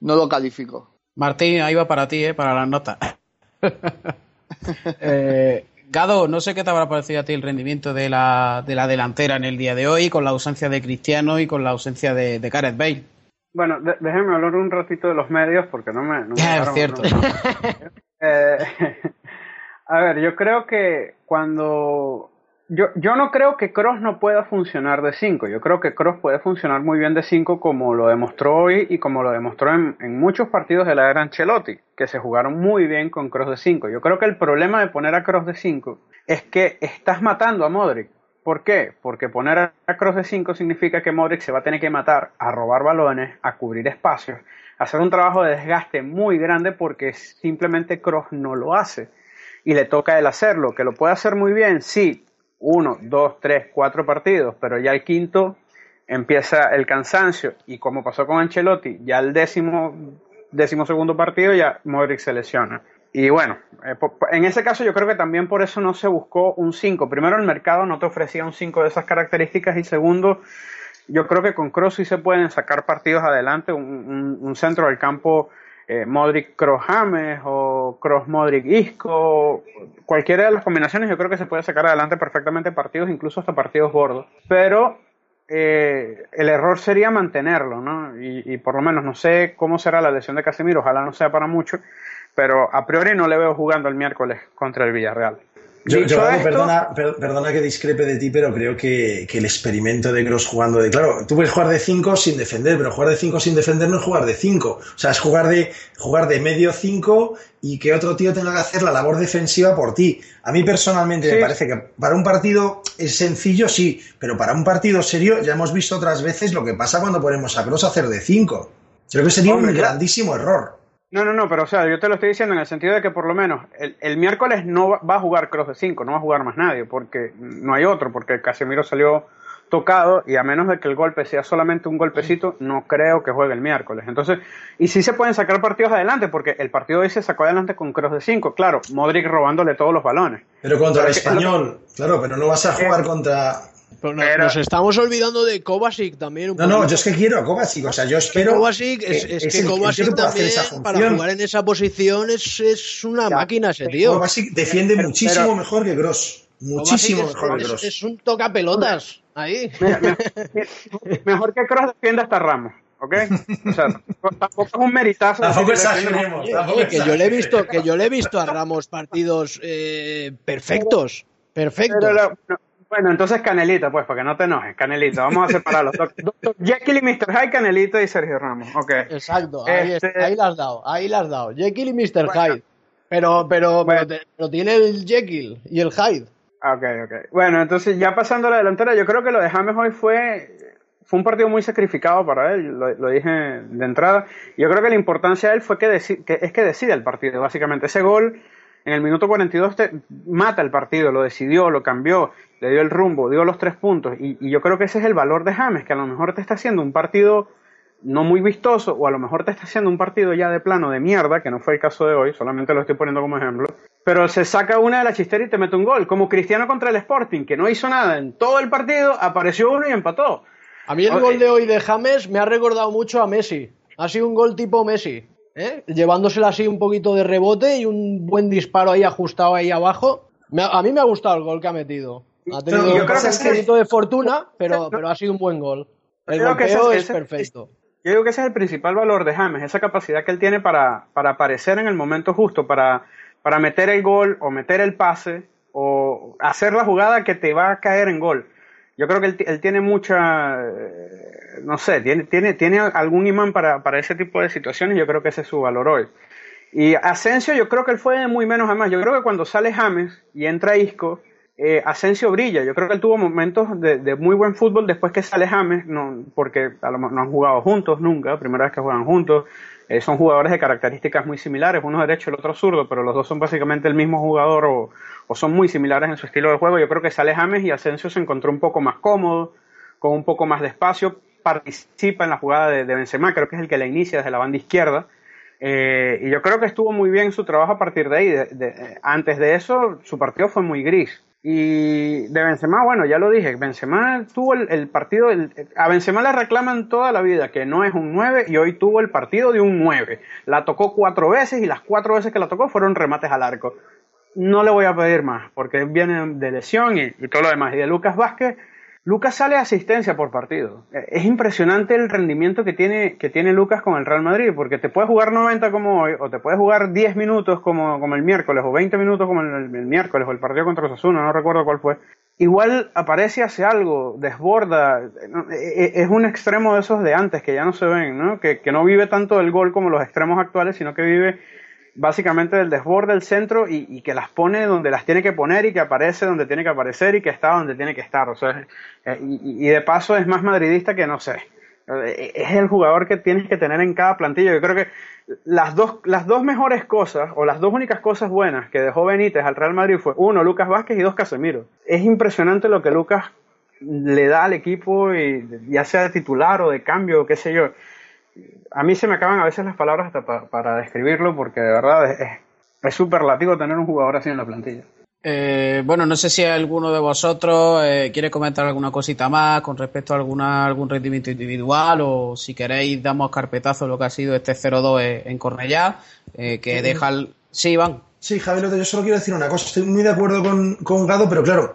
no lo califico. Martín, ahí va para ti, ¿eh? para las notas. Eh, Gado, no sé qué te habrá parecido a ti el rendimiento de la, de la delantera en el día de hoy, con la ausencia de Cristiano y con la ausencia de, de Gareth Bale. Bueno, de- déjenme hablar un ratito de los medios porque no me... No me es dejaron- cierto. no- Eh, a ver, yo creo que cuando Yo, no creo que Cross no pueda funcionar de 5. Yo creo que Cross puede funcionar muy bien de 5 como lo demostró hoy y como lo demostró en, muchos partidos de la era Ancelotti, que se jugaron muy bien con Cross de 5. Yo creo que el problema de poner a Cross de 5 es que estás matando a Modric. ¿Por qué? Porque poner a Cross de 5 significa que Modric se va a tener que matar a robar balones, a cubrir espacios, a hacer un trabajo de desgaste muy grande porque simplemente Cross no lo hace. Y le toca él hacerlo, que lo puede hacer muy bien, sí, uno, dos, tres, cuatro partidos, pero ya el quinto empieza el cansancio y como pasó con Ancelotti, ya el décimo, décimo segundo partido ya Modric se lesiona. Y bueno, eh, en ese caso yo creo que también por eso no se buscó un 5. Primero el mercado no te ofrecía un 5 de esas características y segundo yo creo que con Kroos sí se pueden sacar partidos adelante, un, un centro del campo eh, Modric Cross James o Cross Modric Isco, cualquiera de las combinaciones yo creo que se puede sacar adelante perfectamente partidos, incluso hasta partidos gordos. Pero eh, el error sería mantenerlo, ¿no? Y, y, por lo menos no sé cómo será la lesión de Casemiro, ojalá no sea para mucho, pero a priori no le veo jugando el miércoles contra el Villarreal. Yo, yo perdona, perdona que discrepe de ti, pero creo que, que el experimento de Cross jugando de. Claro, tú puedes jugar de 5 sin defender, pero jugar de 5 sin defender no es jugar de 5. O sea, es jugar de, jugar de medio 5 y que otro tío tenga que hacer la labor defensiva por ti. A mí personalmente sí. me parece que para un partido es sencillo, sí, pero para un partido serio ya hemos visto otras veces lo que pasa cuando ponemos a Cross a hacer de 5. Creo que sería Hombre, un grandísimo error. No, no, no, pero o sea, yo te lo estoy diciendo en el sentido de que por lo menos el, el miércoles no va, a jugar Cross de 5, no va a jugar más nadie, porque no hay otro, porque Casemiro salió tocado y a menos de que el golpe sea solamente un golpecito, no creo que juegue el miércoles. Entonces, y sí se pueden sacar partidos adelante, porque el partido hoy se sacó adelante con Cross de 5, claro, Modric robándole todos los balones. Pero contra el español, que, claro, pero no vas a jugar contra pero nos, nos, estamos olvidando de Kovacic también. Un no, no, yo es que quiero a Kovacic. O sea, yo espero. Kovacic es, es, es que el, Kovacic el también, para jugar en esa posición, es, es una ya, máquina ese tío. Kovacic defiende pero, muchísimo pero, mejor que Gross. Muchísimo mejor que Gross. Es, un tocapelotas. Ahí. mejor que Gross defiende hasta Ramos. ¿ok? O sea, tampoco es un meritazo. Tampoco exageremos. Oye, que yo le he visto, que yo le he visto a Ramos partidos eh, perfectos, perfectos. Pero la, no, bueno, entonces Canelito, pues, para que no te enojes, Canelito. Vamos a separarlos. Doctor Jekyll y Mr. Hyde, Canelito y Sergio Ramos. Okay. Exacto, ahí, este... ahí las has dado, ahí las has dado. Jekyll y Mr. Bueno. Hyde. Pero, pero, bueno. pero, pero, tiene el Jekyll y el Hyde. Ok, ok. Bueno, entonces ya pasando a la delantera, yo creo que lo de James hoy fue, fue un partido muy sacrificado para él, lo, lo dije de entrada. Yo creo que la importancia de él fue que, deci que es que decide el partido, básicamente. Ese gol en el minuto 42 te mata el partido, lo decidió, lo cambió, le dio el rumbo, dio los tres puntos. Y, y, yo creo que ese es el valor de James, que a lo mejor te está haciendo un partido no muy vistoso, o a lo mejor te está haciendo un partido ya de plano de mierda, que no fue el caso de hoy, solamente lo estoy poniendo como ejemplo. Pero se saca una de la chistera y te mete un gol, como Cristiano contra el Sporting, que no hizo nada en todo el partido, apareció uno y empató. A mí el gol de hoy de James me ha recordado mucho a Messi. Ha sido un gol tipo Messi. ¿eh? llevándosela así un poquito de rebote y un buen disparo ahí ajustado ahí abajo. A mí me ha gustado el gol que ha metido. Ha tenido no, un poquito de fortuna, pero, pero ha sido un buen gol. El golpeo es, es, perfecto. Yo digo que ese es el principal valor de James, esa capacidad que él tiene para, para aparecer en el momento justo, para, para meter el gol o meter el pase o hacer la jugada que te va a caer en gol. Yo creo que él, él tiene mucha, no sé, tiene, tiene, tiene algún imán para, para ese tipo de situaciones yo creo que ese es su valor hoy. Y Asensio, yo creo que él fue muy menos a más. Yo creo que cuando sale James y entra Isco, eh, Asensio brilla. Yo creo que él tuvo momentos de, muy buen fútbol después que sale James, porque a lo no han jugado juntos nunca, primera vez que juegan juntos. Eh, son jugadores de características muy similares, uno derecho y el otro zurdo, pero los dos son básicamente el mismo jugador o, son muy similares en su estilo de juego. Yo creo que sale James y Asensio se encontró un poco más cómodo, con un poco más de espacio, participa en la jugada de, Benzema, creo que es el que la inicia desde la banda izquierda. Eh, y yo creo que estuvo muy bien su trabajo a partir de ahí. Antes de eso, su partido fue muy gris. Y de Benzema, bueno, ya lo dije, Benzema tuvo el, partido, el, a Benzema le reclaman toda la vida que no es un 9 y hoy tuvo el partido de un 9. La tocó cuatro veces y las cuatro veces que la tocó fueron remates al arco. No le voy a pedir más porque viene de lesión y, y todo lo demás. Y de Lucas Vázquez, Lucas sale asistencia por partido. Es impresionante el rendimiento que tiene, que tiene Lucas con el Real Madrid, porque te puedes jugar 90 como hoy, o te puedes jugar 10 minutos como, como el miércoles, o 20 minutos como el, el miércoles, o el partido contra Osasuna, no recuerdo cuál fue. igual aparece, hace algo, desborda. E, e, es un extremo de esos de antes que ya no se ven, ¿no? Que, que no vive tanto del gol como los extremos actuales, sino que vive básicamente del desborde del centro y, que las pone donde las tiene que poner y que aparece donde tiene que aparecer y que está donde tiene que estar. O sea, eh, y, de paso es más madridista que no sé. Eh, es el jugador que tienes que tener en cada plantilla. Yo creo que las dos, las dos mejores cosas o las dos únicas cosas buenas que dejó Benítez al Real Madrid fue uno, Lucas Vázquez y dos, Casemiro. Es impresionante lo que Lucas le da al equipo, y, ya sea de titular o de cambio, qué sé yo a mí se me acaban a veces las palabras hasta para describirlo porque de verdad es superlativo tener un jugador así en la plantilla. Eh, bueno, no sé si alguno de vosotros eh, quiere comentar alguna cosita más con respecto a alguna, algún rendimiento individual o si queréis damos carpetazo lo que ha sido este 0-2 en Cornellá, eh, que deja el... Sí, Iván. Sí, Javier, yo solo quiero decir una cosa. Estoy muy de acuerdo con, con Gado, pero claro,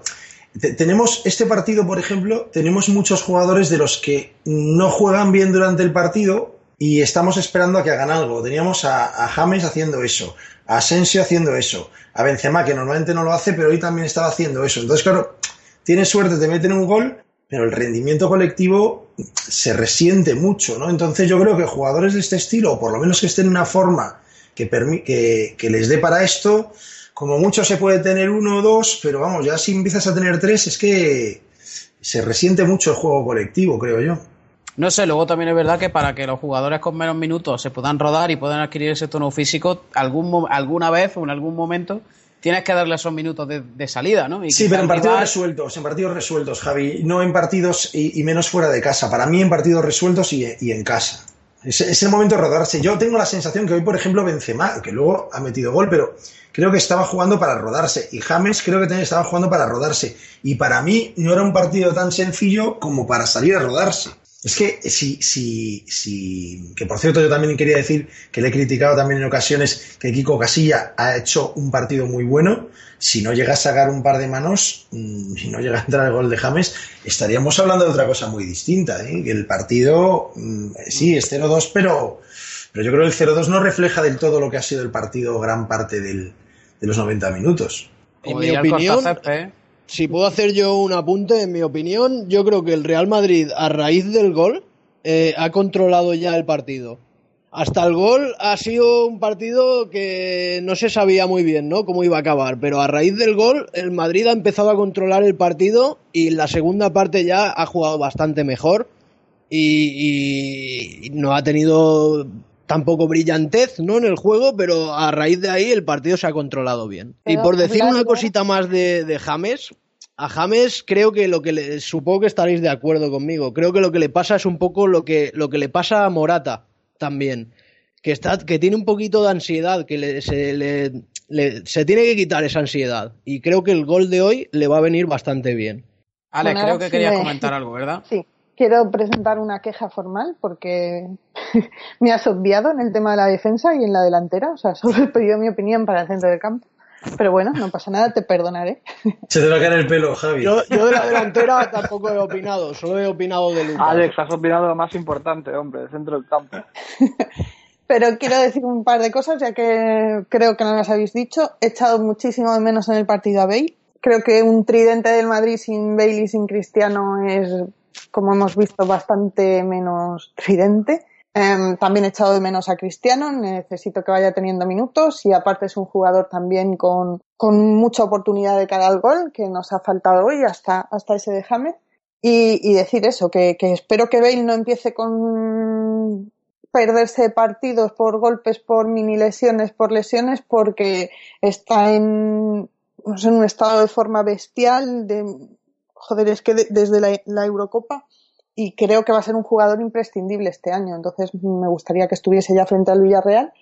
tenemos este partido, por ejemplo, tenemos muchos jugadores de los que no juegan bien durante el partido y estamos esperando a que hagan algo. Teníamos a, James haciendo eso, a Asensio haciendo eso, a Benzema que normalmente no lo hace, pero hoy también estaba haciendo eso. Entonces, claro, tienes suerte, te meten un gol, pero el rendimiento colectivo se resiente mucho, ¿no? Entonces yo creo que jugadores de este estilo, o por lo menos que estén en una forma que, les dé para esto, como mucho se puede tener uno o dos, pero vamos, ya si empiezas a tener tres, es que se resiente mucho el juego colectivo, creo yo. No sé, luego también es verdad que para que los jugadores con menos minutos se puedan rodar y puedan adquirir ese tono físico, algún, alguna vez o en algún momento tienes que darle esos minutos de, salida, ¿no? sí, pero en partidos resueltos, en partidos resueltos, Javi, no en partidos y, menos fuera de casa. Para mí en partidos resueltos y, en casa. Es, el momento de rodarse. Yo tengo la sensación que hoy, por ejemplo, Benzema, que luego ha metido gol, pero creo que estaba jugando para rodarse. Y James creo que también estaba jugando para rodarse. Y para mí no era un partido tan sencillo como para salir a rodarse. Es que si, si, si, que por cierto yo también quería decir que le he criticado también en ocasiones que Kiko Casilla ha hecho un partido muy bueno. Si no llega a sacar un par de manos, mm, si no llega a entrar el gol de James, estaríamos hablando de otra cosa muy distinta. ¿eh? Que el partido, mm, sí, es 0-2, pero, pero yo creo que el 0-2 no refleja del todo lo que ha sido el partido gran parte del, de los 90 minutos. En mi opinión, si puedo hacer yo un apunte, en mi opinión, yo creo que el Real Madrid, a raíz del gol, eh, ha controlado ya el partido. Hasta el gol ha sido un partido que no se sabía muy bien, ¿no? Cómo iba a acabar. Pero a raíz del gol, el Madrid ha empezado a controlar el partido y la segunda parte ya ha jugado bastante mejor y, no ha tenido tampoco brillantez ¿no? en el juego, pero a raíz de ahí el partido se ha controlado bien. y por decir una cosita más de, de, James, a James creo que lo que le, supongo que estaréis de acuerdo conmigo, creo que lo que le pasa es un poco lo que, lo que le pasa a Morata también, que, está, que tiene un poquito de ansiedad, que se, le, se tiene que quitar esa ansiedad y creo que el gol de hoy le va a venir bastante bien. Ale, creo que querías comentar algo, ¿verdad? Sí quiero presentar una queja formal porque me has obviado en el tema de la defensa y en la delantera. O sea, solo he pedido mi opinión para el centro del campo. Pero bueno, no pasa nada, te perdonaré. Se te va a caer el pelo, Javi. Yo, de la delantera tampoco he opinado, solo he opinado de Lucas. Alex, has opinado lo más importante, hombre, el centro del campo. Pero quiero decir un par de cosas, ya que creo que no las habéis dicho. He echado muchísimo de menos en el partido a Bale. Creo que un tridente del Madrid sin Bale y sin Cristiano es como hemos visto, bastante menos tridente. Em, también he echado de menos a Cristiano, necesito que vaya teniendo minutos y aparte es un jugador también con, mucha oportunidad de cara al gol, que nos ha faltado hoy hasta, hasta ese de James. Y, decir eso, que, espero que Bale no empiece con perderse partidos por golpes, por mini lesiones, por lesiones, porque está en, en un estado de forma bestial, de joder, es que desde la, Eurocopa y creo que va a ser un jugador imprescindible este año. Entonces me gustaría que estuviese ya frente al Villarreal,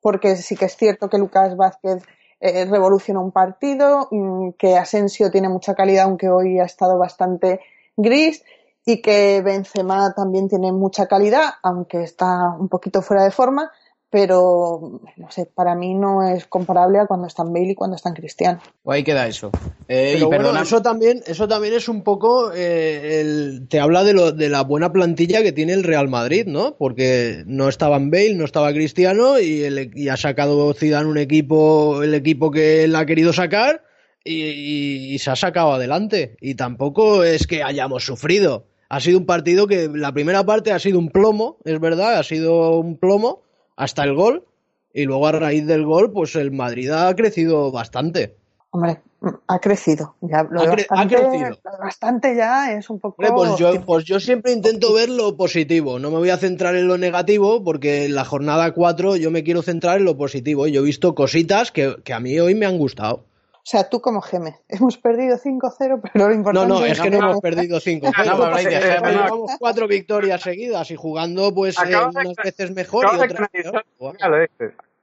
porque sí que es cierto que Lucas Vázquez eh, revoluciona un partido, mm, que Asensio tiene mucha calidad, aunque hoy ha estado bastante gris, y que Benzema también tiene mucha calidad, aunque está un poquito fuera de forma, pero no sé, para mí no es comparable a cuando están Bale y cuando están Cristiano. O ahí queda eso. Eh, eso también, eso también es un poco eh, el, te habla de, lo, de la buena plantilla que tiene el Real Madrid, ¿no? Porque no estaban Bale, no estaba Cristiano y, el, y ha sacado Zidane un equipo, el equipo que él ha querido sacar y, y se ha sacado adelante. Y tampoco es que hayamos sufrido. Ha sido un partido que la primera parte ha sido un plomo, es verdad, ha sido un plomo hasta el gol. Y luego a raíz del gol, pues el Madrid ha crecido bastante. Hombre, ha crecido. Ya, lo Ha de cre- ha bastante, crecido. lo de bastante ya es un poco. Hombre, pues yo, pues yo siempre intento ver lo positivo, no me voy a centrar en lo negativo porque en la jornada 4 yo me quiero centrar en lo positivo y yo he visto cositas que, que a mí hoy me han gustado. O sea, tú como Geme. Hemos perdido 5-0, pero lo No, importante no, es que no hemos perdido 5 No me habléis de Geme. Llevamos cuatro victorias seguidas y jugando pues eh, de- unas veces mejor y otras peor.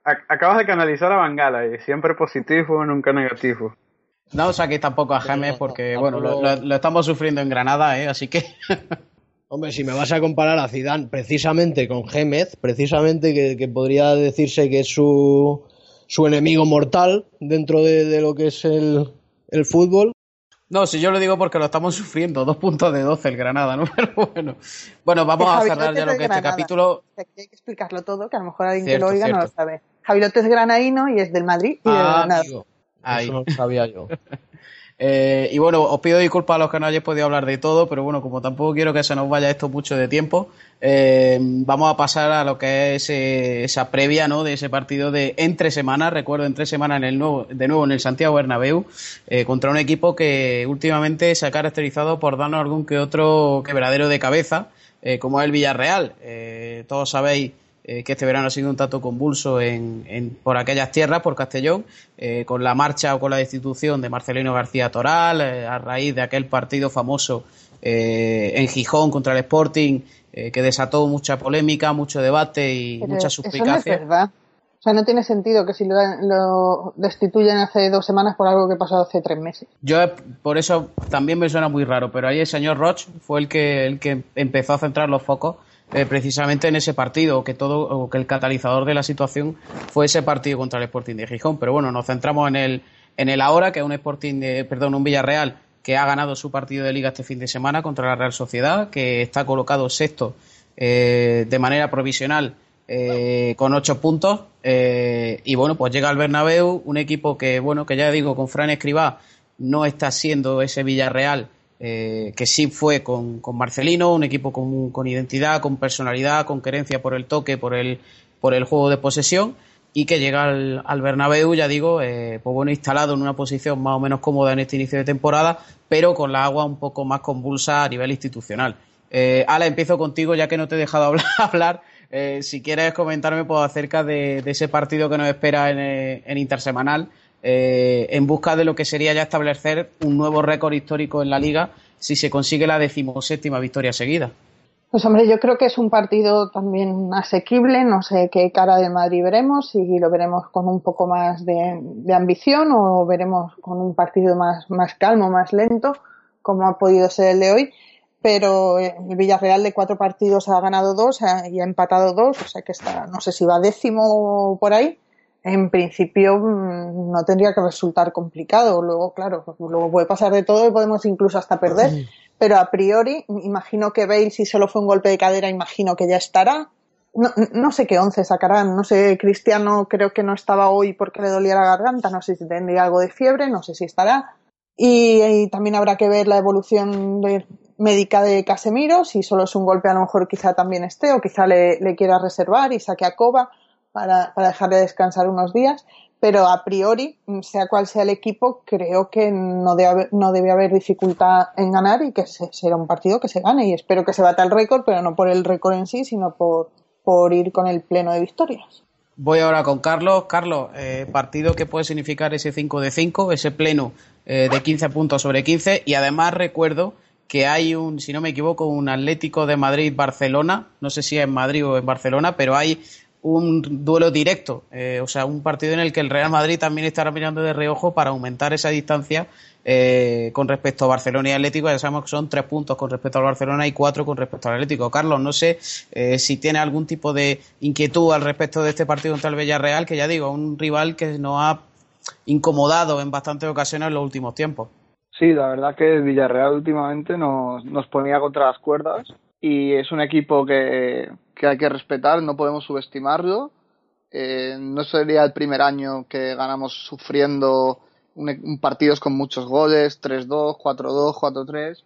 Ac- Acabas de canalizar a Bangala y siempre positivo, nunca negativo. No saquéis tampoco a James porque, bueno, lo, tampoco- lo- lo estamos sufriendo en Granada, ¿eh? Así que. Hombre, si me vas a comparar a Zidane precisamente con Gémez, precisamente que, que podría decirse que es su, su enemigo mortal dentro de, de lo que es el, el fútbol. No, si yo lo digo porque lo estamos sufriendo. Dos puntos de 12 el Granada, ¿no? Pero bueno. Bueno, vamos a cerrar ya lo que este Granada. capítulo. Aquí hay que explicarlo todo, que a lo mejor alguien Cierto, que lo oiga no lo cierto. sabe. Javi López es granaíno y es del Madrid y Ah, Granada. amigo, Ahí. eso no lo sabía yo. Eh, y bueno, os pido disculpas a los que no hayáis podido hablar de todo, pero bueno, como tampoco quiero que se nos vaya esto mucho de tiempo, eh, vamos a pasar a lo que es eh, esa previa, ¿no? De ese partido de entre semanas, recuerdo entre semanas en el nuevo, de nuevo en el Santiago Bernabéu, eh, contra un equipo que últimamente se ha caracterizado por darnos algún que otro quebradero de cabeza, eh, como es el Villarreal. Eh, todos sabéis eh, que este verano ha sido un tanto convulso en, en- por aquellas tierras, por Castellón, eh, con la marcha o con la destitución de Marcelino García Toral, eh, a raíz de aquel partido famoso eh, en Gijón contra el Sporting, que desató mucha polémica, mucho debate y Pero mucha eso no es suspicacia. verdad. O sea, no tiene sentido que si lo, lo destituyen hace dos semanas por algo que pasó hace tres meses. Yo por eso también me suena muy raro, pero ahí el señor Roch fue el que el que empezó a centrar los focos eh, precisamente en ese partido, que todo o que el catalizador de la situación fue ese partido contra el Sporting de Gijón. Pero bueno, nos centramos en el en el ahora, que es un Sporting, de, perdón, un Villarreal que ha ganado su partido de liga este fin de semana contra la Real Sociedad, que está colocado sexto eh, de manera provisional eh, con ocho puntos y bueno pues llega al Bernabéu un equipo que bueno que ya digo con Fran Escribá no está siendo ese Villarreal eh, que sí fue con, Marcelino un equipo con, con identidad con personalidad con querencia por el toque por el por el juego de posesión y que llega al, al Bernabéu, ya digo, eh, pues bueno, instalado en una posición más o menos cómoda en este inicio de temporada, pero con la agua un poco más convulsa a nivel institucional. Eh, Ala, empiezo contigo, ya que no te he dejado hablar. hablar. Eh, si quieres comentarme pues, acerca de, de ese partido que nos espera en Intersemanal, eh, en busca de lo que sería ya establecer un nuevo récord histórico en la liga si se consigue la decimoséptima victoria seguida. Pues hombre, yo creo que es un partido también asequible, no sé qué cara del Madrid veremos, si lo veremos con un poco más de, de ambición o veremos con un partido más, más calmo, más lento, como ha podido ser el de hoy, pero eh, el Villarreal de cuatro partidos ha ganado dos y ha empatado dos, o sea que está, no sé si va décimo por ahí, en principio mm, no tendría que resultar complicado, luego claro, luego puede pasar de todo y podemos incluso hasta perder. Pero a priori imagino que Bale si solo fue un golpe de cadera imagino que ya estará. No, no sé qué once sacarán. No sé Cristiano creo que no estaba hoy porque le dolía la garganta. No sé si tendría algo de fiebre no sé si estará. Y, y también habrá que ver la evolución de- médica de Casemiro si solo es un golpe a lo mejor quizá también esté o quizá le, le quiera reservar y saque a Coba para, para dejarle descansar unos días pero a priori, sea cual sea el equipo, creo que no debe haber, no debe haber dificultad en ganar y que se- será un partido que se gane. Y espero que se bata el récord, pero no por el récord en sí, sino por, por ir con el pleno de victorias. Voy ahora con Carlos. Carlos, eh, partido que puede significar ese 5 de 5, ese pleno eh, de 15 puntos sobre 15. Y además recuerdo que hay un, si no me equivoco, un Atlético de Madrid-Barcelona. No sé si es en Madrid o en Barcelona, pero hay un duelo directo. eh, o sea, un partido en el que el Real Madrid también estará mirando de reojo para aumentar esa distancia eh, con respecto a Barcelona y Atlético. Ya sabemos que son tres puntos con respecto al Barcelona y cuatro con respecto al Atlético. Carlos, no sé eh, si tiene algún tipo de inquietud al respecto de este partido contra el Villarreal, que ya digo, un rival que nos ha incomodado en bastantes ocasiones en los últimos tiempos. Sí, la verdad que Villarreal últimamente nos, nos ponía contra las cuerdas y es un equipo que, que hay que respetar, no podemos subestimarlo. Eh, no sería el primer año que ganamos sufriendo un, partidos con muchos goles, 3-2, 4-2, 4-3.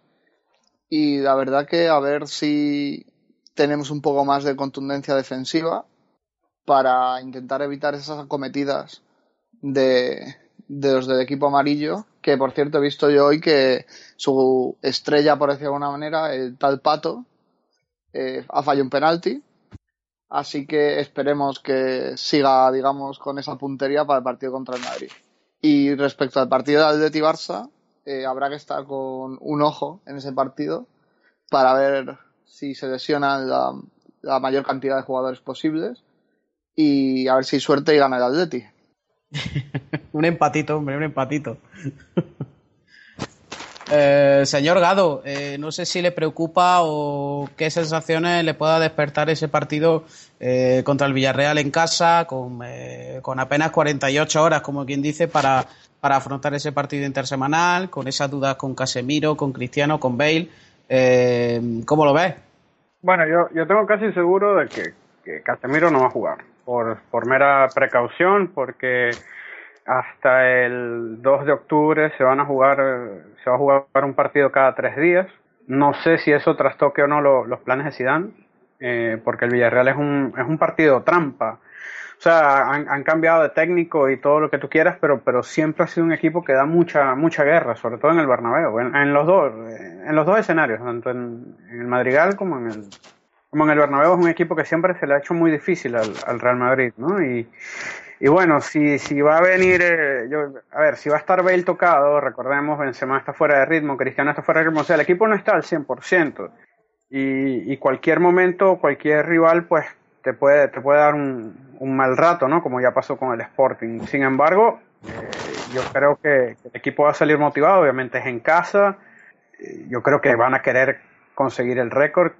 Y la verdad que a ver si tenemos un poco más de contundencia defensiva para intentar evitar esas acometidas de, de los del equipo amarillo, que por cierto he visto yo hoy que su estrella, por decirlo de alguna manera, el tal Pato, eh, ha fallado un penalti. Así que esperemos que siga, digamos, con esa puntería para el partido contra el Madrid. Y respecto al partido del Atleti Barça, eh, habrá que estar con un ojo en ese partido para ver si se lesionan la, mayor cantidad de jugadores posibles y a ver si suerte y gana el Atleti. un empatito, hombre, un empatito. Eh, señor Gado, eh, no sé si le preocupa o qué sensaciones le pueda despertar ese partido eh, contra el Villarreal en casa, con, con, apenas 48 horas, como quien dice, para, para, afrontar ese partido intersemanal, con esas dudas con Casemiro, con Cristiano, con Bale. ¿Cómo lo ves? Bueno, yo, yo tengo casi seguro de que, que Casemiro no va a jugar, por, por mera precaución, porque hasta el 2 de octubre se van a jugar se va a jugar un partido cada tres días. No sé si eso trastoque o no los planes de Zidane eh, porque el Villarreal es un, es un partido trampa. O sea han, cambiado de técnico y todo lo que tú quieras pero pero siempre ha sido un equipo que da mucha mucha guerra sobre todo en el Bernabéu en, los dos eh, en los dos escenarios tanto en, el Madrigal como en el como en el Bernabéu es un equipo que siempre se le ha hecho muy difícil al, al Real Madrid no y y bueno, si, si va a venir, eh, yo, a ver, si va a estar Bale tocado, recordemos, Benzema está fuera de ritmo, Cristiano está fuera de ritmo, o sea, el equipo no está al 100%. Y, y cualquier momento, cualquier rival, pues te puede, te puede dar un, un mal rato, ¿no? Como ya pasó con el Sporting. Sin embargo, eh, yo creo que el equipo va a salir motivado, obviamente es en casa. Eh, yo creo que van a querer conseguir el récord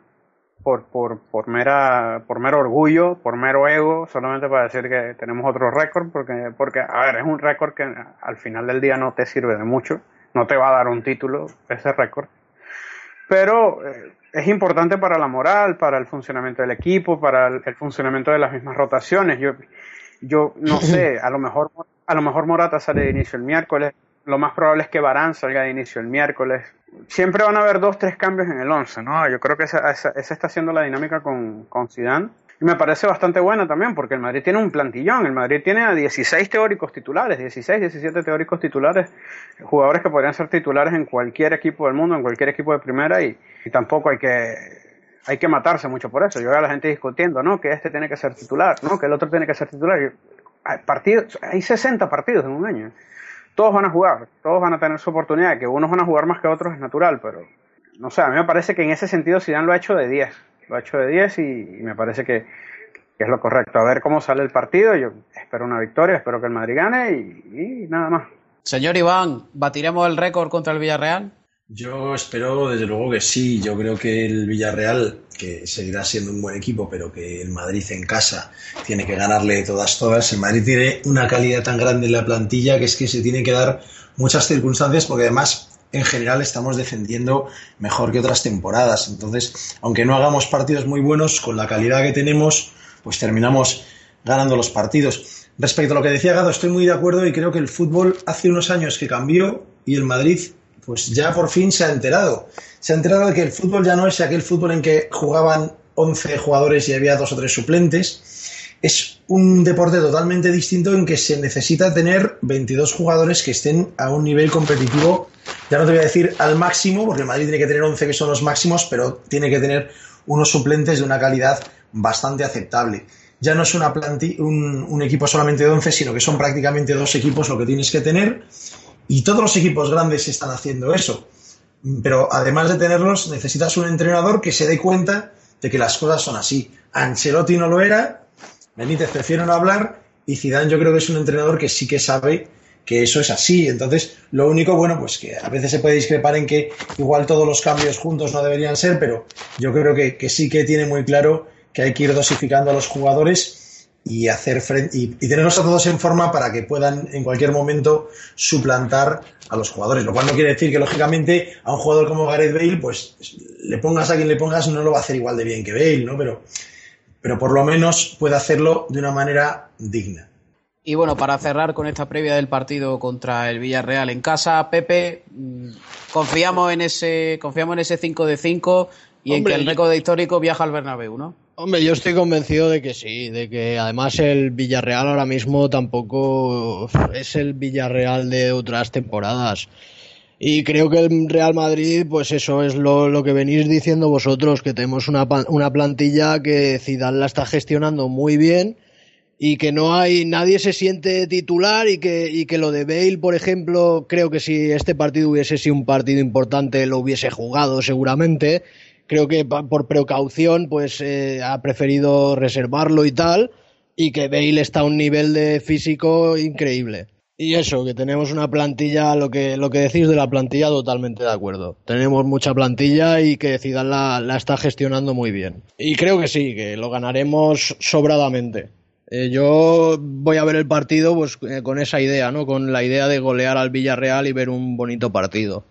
por, por, por, mera, por mero orgullo, por mero ego, solamente para decir que tenemos otro récord, porque, porque, a ver, es un récord que al final del día no te sirve de mucho, no te va a dar un título ese récord, pero eh, es importante para la moral, para el funcionamiento del equipo, para el, funcionamiento de las mismas rotaciones. Yo, yo no sé, a lo mejor, a lo mejor Morata sale de inicio el miércoles, lo más probable es que Barán salga de inicio el miércoles. Siempre van a haber dos, tres cambios en el 11, ¿no? Yo creo que esa, está siendo la dinámica con, con Zidane. Y me parece bastante buena también, porque el Madrid tiene un plantillón. El Madrid tiene a 16 teóricos titulares, 16, 17 teóricos titulares, jugadores que podrían ser titulares en cualquier equipo del mundo, en cualquier equipo de primera, y, tampoco hay que, hay que matarse mucho por eso. Yo veo a la gente discutiendo, ¿no? Que este tiene que ser titular, ¿no? Que el otro tiene que ser titular. Hay, partidos, hay 60 partidos en un año todos van a jugar, todos van a tener su oportunidad, que unos van a jugar más que otros es natural, pero no sé, a mí me parece que en ese sentido Zidane lo ha hecho de 10, lo ha hecho de 10 y, me parece que, es lo correcto. A ver cómo sale el partido, yo espero una victoria, espero que el Madrid gane y, y nada más. Señor Iván, ¿batiremos el récord contra el Villarreal? Yo espero, desde luego que sí. Yo creo que el Villarreal, que seguirá siendo un buen equipo, pero que el Madrid en casa tiene que ganarle todas, todas. El Madrid tiene una calidad tan grande en la plantilla que es que se tiene que dar muchas circunstancias, porque además, en general, estamos defendiendo mejor que otras temporadas. Entonces, aunque no hagamos partidos muy buenos, con la calidad que tenemos, pues terminamos ganando los partidos. Respecto a lo que decía Gado, estoy muy de acuerdo y creo que el fútbol hace unos años que cambió y el Madrid pues ya por fin se ha enterado. Se ha enterado de que el fútbol ya no es aquel fútbol en que jugaban 11 jugadores y había dos o tres suplentes. Es un deporte totalmente distinto en que se necesita tener 22 jugadores que estén a un nivel competitivo. Ya no te voy a decir al máximo, porque Madrid tiene que tener 11 que son los máximos, pero tiene que tener unos suplentes de una calidad bastante aceptable. Ya no es una un, un equipo solamente de 11, sino que son prácticamente dos equipos lo que tienes que tener y todos los equipos grandes están haciendo eso. Pero además de tenerlos, necesitas un entrenador que se dé cuenta de que las cosas son así. Ancelotti no lo era, Benítez prefiere no hablar y Zidane yo creo que es un entrenador que sí que sabe que eso es así. Entonces, lo único, bueno, pues que a veces se puede discrepar en que igual todos los cambios juntos no deberían ser, pero yo creo que, que sí que tiene muy claro que hay que ir dosificando a los jugadores y hacer frente, y, tenerlos a todos en forma para que puedan en cualquier momento suplantar a los jugadores. Lo cual no quiere decir que lógicamente a un jugador como Gareth Bale, pues le pongas a quien le pongas, no lo va a hacer igual de bien que Bale, ¿no? Pero, pero por lo menos puede hacerlo de una manera digna. Y bueno, para cerrar con esta previa del partido contra el Villarreal en casa, Pepe, confiamos en ese, confiamos en ese 5 de 5 y en que el récord histórico viaja al Bernabéu, ¿no? Hombre, yo estoy convencido de que sí, de que además el Villarreal ahora mismo tampoco es el Villarreal de otras temporadas. Y creo que el Real Madrid, pues eso es lo, que venís diciendo vosotros, que tenemos una, una plantilla que Zidane la está gestionando muy bien y que no hay nadie se siente titular y que, y que lo de Bale, por ejemplo, creo que si este partido hubiese sido un partido importante lo hubiese jugado seguramente. Creo que por precaución pues eh, ha preferido reservarlo y tal y que Bale está a un nivel de físico increíble. Y eso, que tenemos una plantilla, lo que, lo que decís de la plantilla, totalmente de acuerdo. Tenemos mucha plantilla y que Zidane la, la está gestionando muy bien. Y creo que sí, que lo ganaremos sobradamente. Eh, yo voy a ver el partido pues eh, con esa idea, ¿no? Con la idea de golear al Villarreal y ver un bonito partido.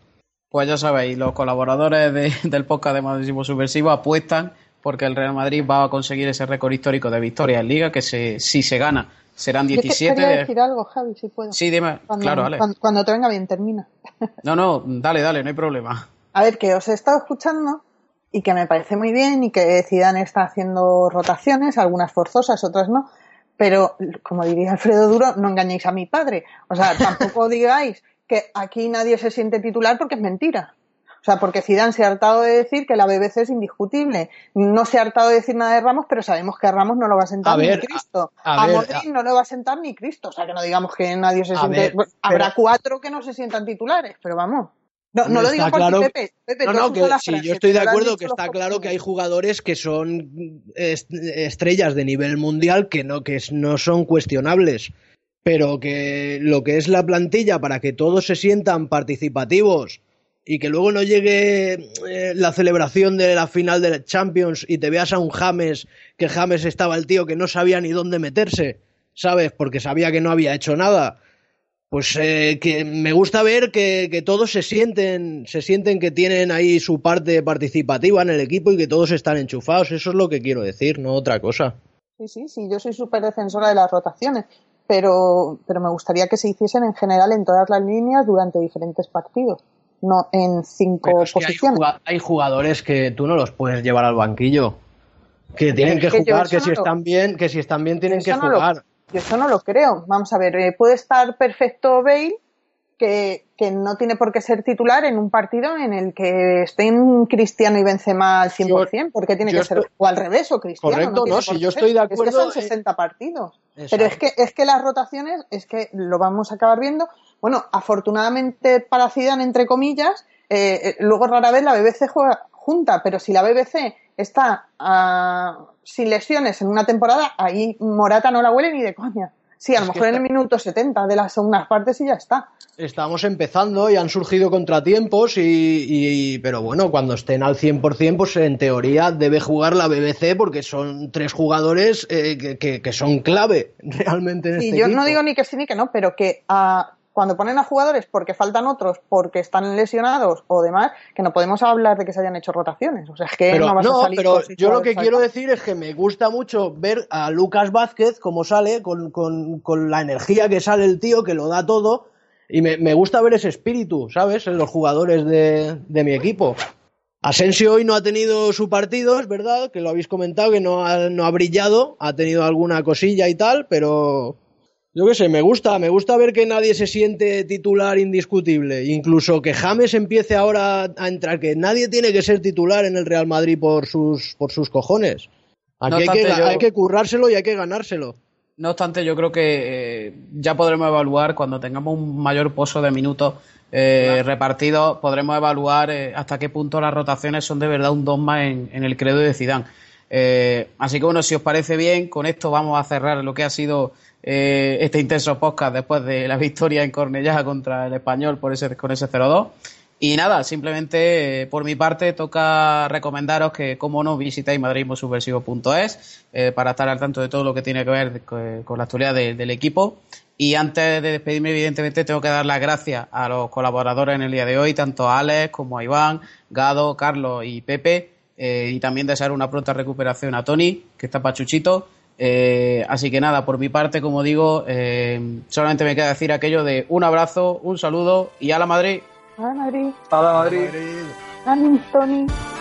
Pues ya sabéis, los colaboradores de- del podcast de Madridismo Subversivo apuestan porque el Real Madrid va a conseguir ese récord histórico de victorias en Liga, que se, si se gana serán Yo que- 17. quería de- decir algo, Javi, si puedo. Sí, dime, Cuando, claro, Ale. cuando, cuando te venga bien, termina. No, no, dale, dale, no hay problema. A ver, que os he estado escuchando y que me parece muy bien y que Zidane está haciendo rotaciones, algunas forzosas, otras no. Pero, como diría Alfredo Duro, no engañéis a mi padre. O sea, tampoco digáis que aquí nadie se siente titular porque es mentira. O sea, porque Zidane se ha hartado de decir que la BBC es indiscutible. No se ha hartado de decir nada de Ramos, pero sabemos que a Ramos no lo va a sentar A ver, ni Cristo. a- A, a ver, Modric no lo va a sentar ni Cristo. O sea, que no digamos que nadie se siente... ver, Bueno, Habrá cuatro que no se sientan titulares, pero vamos. No, no lo digo por claro- Pepe. Pepe, No, no, que sí, yo estoy de acuerdo que está claro que hay jugadores que son est- estrellas de nivel mundial que no, que no son cuestionables, pero que lo que es la plantilla para que todos se sientan participativos y que luego no llegue eh, la celebración de la final de Champions y te veas a un James, que James estaba el tío que no sabía ni dónde meterse, ¿sabes? Porque sabía que no había hecho nada pues eh, que me gusta ver que, que todos se sienten, se sienten que tienen ahí su parte participativa en el equipo y que todos están enchufados. Eso es lo que quiero decir, no otra cosa. Sí, sí, sí, yo soy súper defensora de las rotaciones, pero, pero me gustaría que se hiciesen en general en todas las líneas durante diferentes partidos, no en cinco es que posiciones. hay jugadores que tú no los puedes llevar al banquillo. Que tienen que jugar, que no si lo- están bien, que si están bien tienen que Eso no lo- jugar. Yo eso no lo creo. Vamos a ver, eh, puede estar perfecto Bale, que, que no tiene por qué ser titular en un partido en el que estén Cristiano y Benzema al 100%, porque tiene yo que ser o al revés o Cristiano. Correcto, no, por si yo ser. estoy de Es que acuerdo, son eh, 60 partidos. Exacto. Pero es que, es que las rotaciones, es que lo vamos a acabar viendo. Bueno, afortunadamente para Zidane, entre comillas, eh, eh, luego rara vez la BBC juega junta, pero si la BBC está ah, sin lesiones en una temporada, ahí Morata no la huele ni de coña. Sí, a lo mejor en el minuto 70 de las segundas partes y ya está. Estamos empezando y han surgido contratiempos y, y- pero bueno, cuando estén al 100% pues en teoría debe jugar la BBC porque son tres jugadores eh, que, que- que son clave realmente en Y este yo no digo ni que sí ni que no, pero que ah, cuando ponen a jugadores porque faltan otros, porque están lesionados o demás, que no podemos hablar de que se hayan hecho rotaciones. O sea, es que pero, no vas no, a salir pero yo lo que quiero decir es que me gusta mucho ver a Lucas Vázquez como sale, con, con- con la energía que sale el tío, que lo da todo, y me, me gusta ver ese espíritu, ¿sabes? En los jugadores de, de mi equipo. Asensio hoy no ha tenido su partido, es verdad, que lo habéis comentado, que no ha, no ha brillado, ha tenido alguna cosilla y tal, pero yo qué sé, me gusta, me gusta ver que nadie se siente titular indiscutible, incluso que James empiece ahora a entrar, que nadie tiene que ser titular en el Real Madrid por sus, por sus cojones. Aquí No hay, que, obstante, yo- hay que currárselo y hay que ganárselo. No obstante, yo creo que eh, ya podremos evaluar cuando tengamos un mayor pozo de minutos eh, repartidos, podremos evaluar eh, hasta qué punto las rotaciones son de verdad un dogma en, en el credo de Zidane. Así que bueno, si os parece bien, con esto vamos a cerrar lo que ha sido eh, este intenso podcast después de la victoria en Cornellá contra el Español por ese, con ese 0-2. Y nada, simplemente eh, por mi parte toca recomendaros que, como no, visitéis madridmosubversivo.es eh, para estar al tanto de todo lo que tiene que ver con, la actualidad de- del equipo. Y antes de despedirme, evidentemente, tengo que dar las gracias a los colaboradores en el día de hoy, tanto a Alex como a Iván, Gado, Carlos y Pepe. y también desear una pronta recuperación a Tony, que está pachuchito. Eh, así que nada, por mi parte, como digo, eh, solamente me queda decir aquello de un abrazo, un saludo y a la Madrid. A la Madrid. A la Madrid. A la Madrid. A la Madrid. A la Madrid.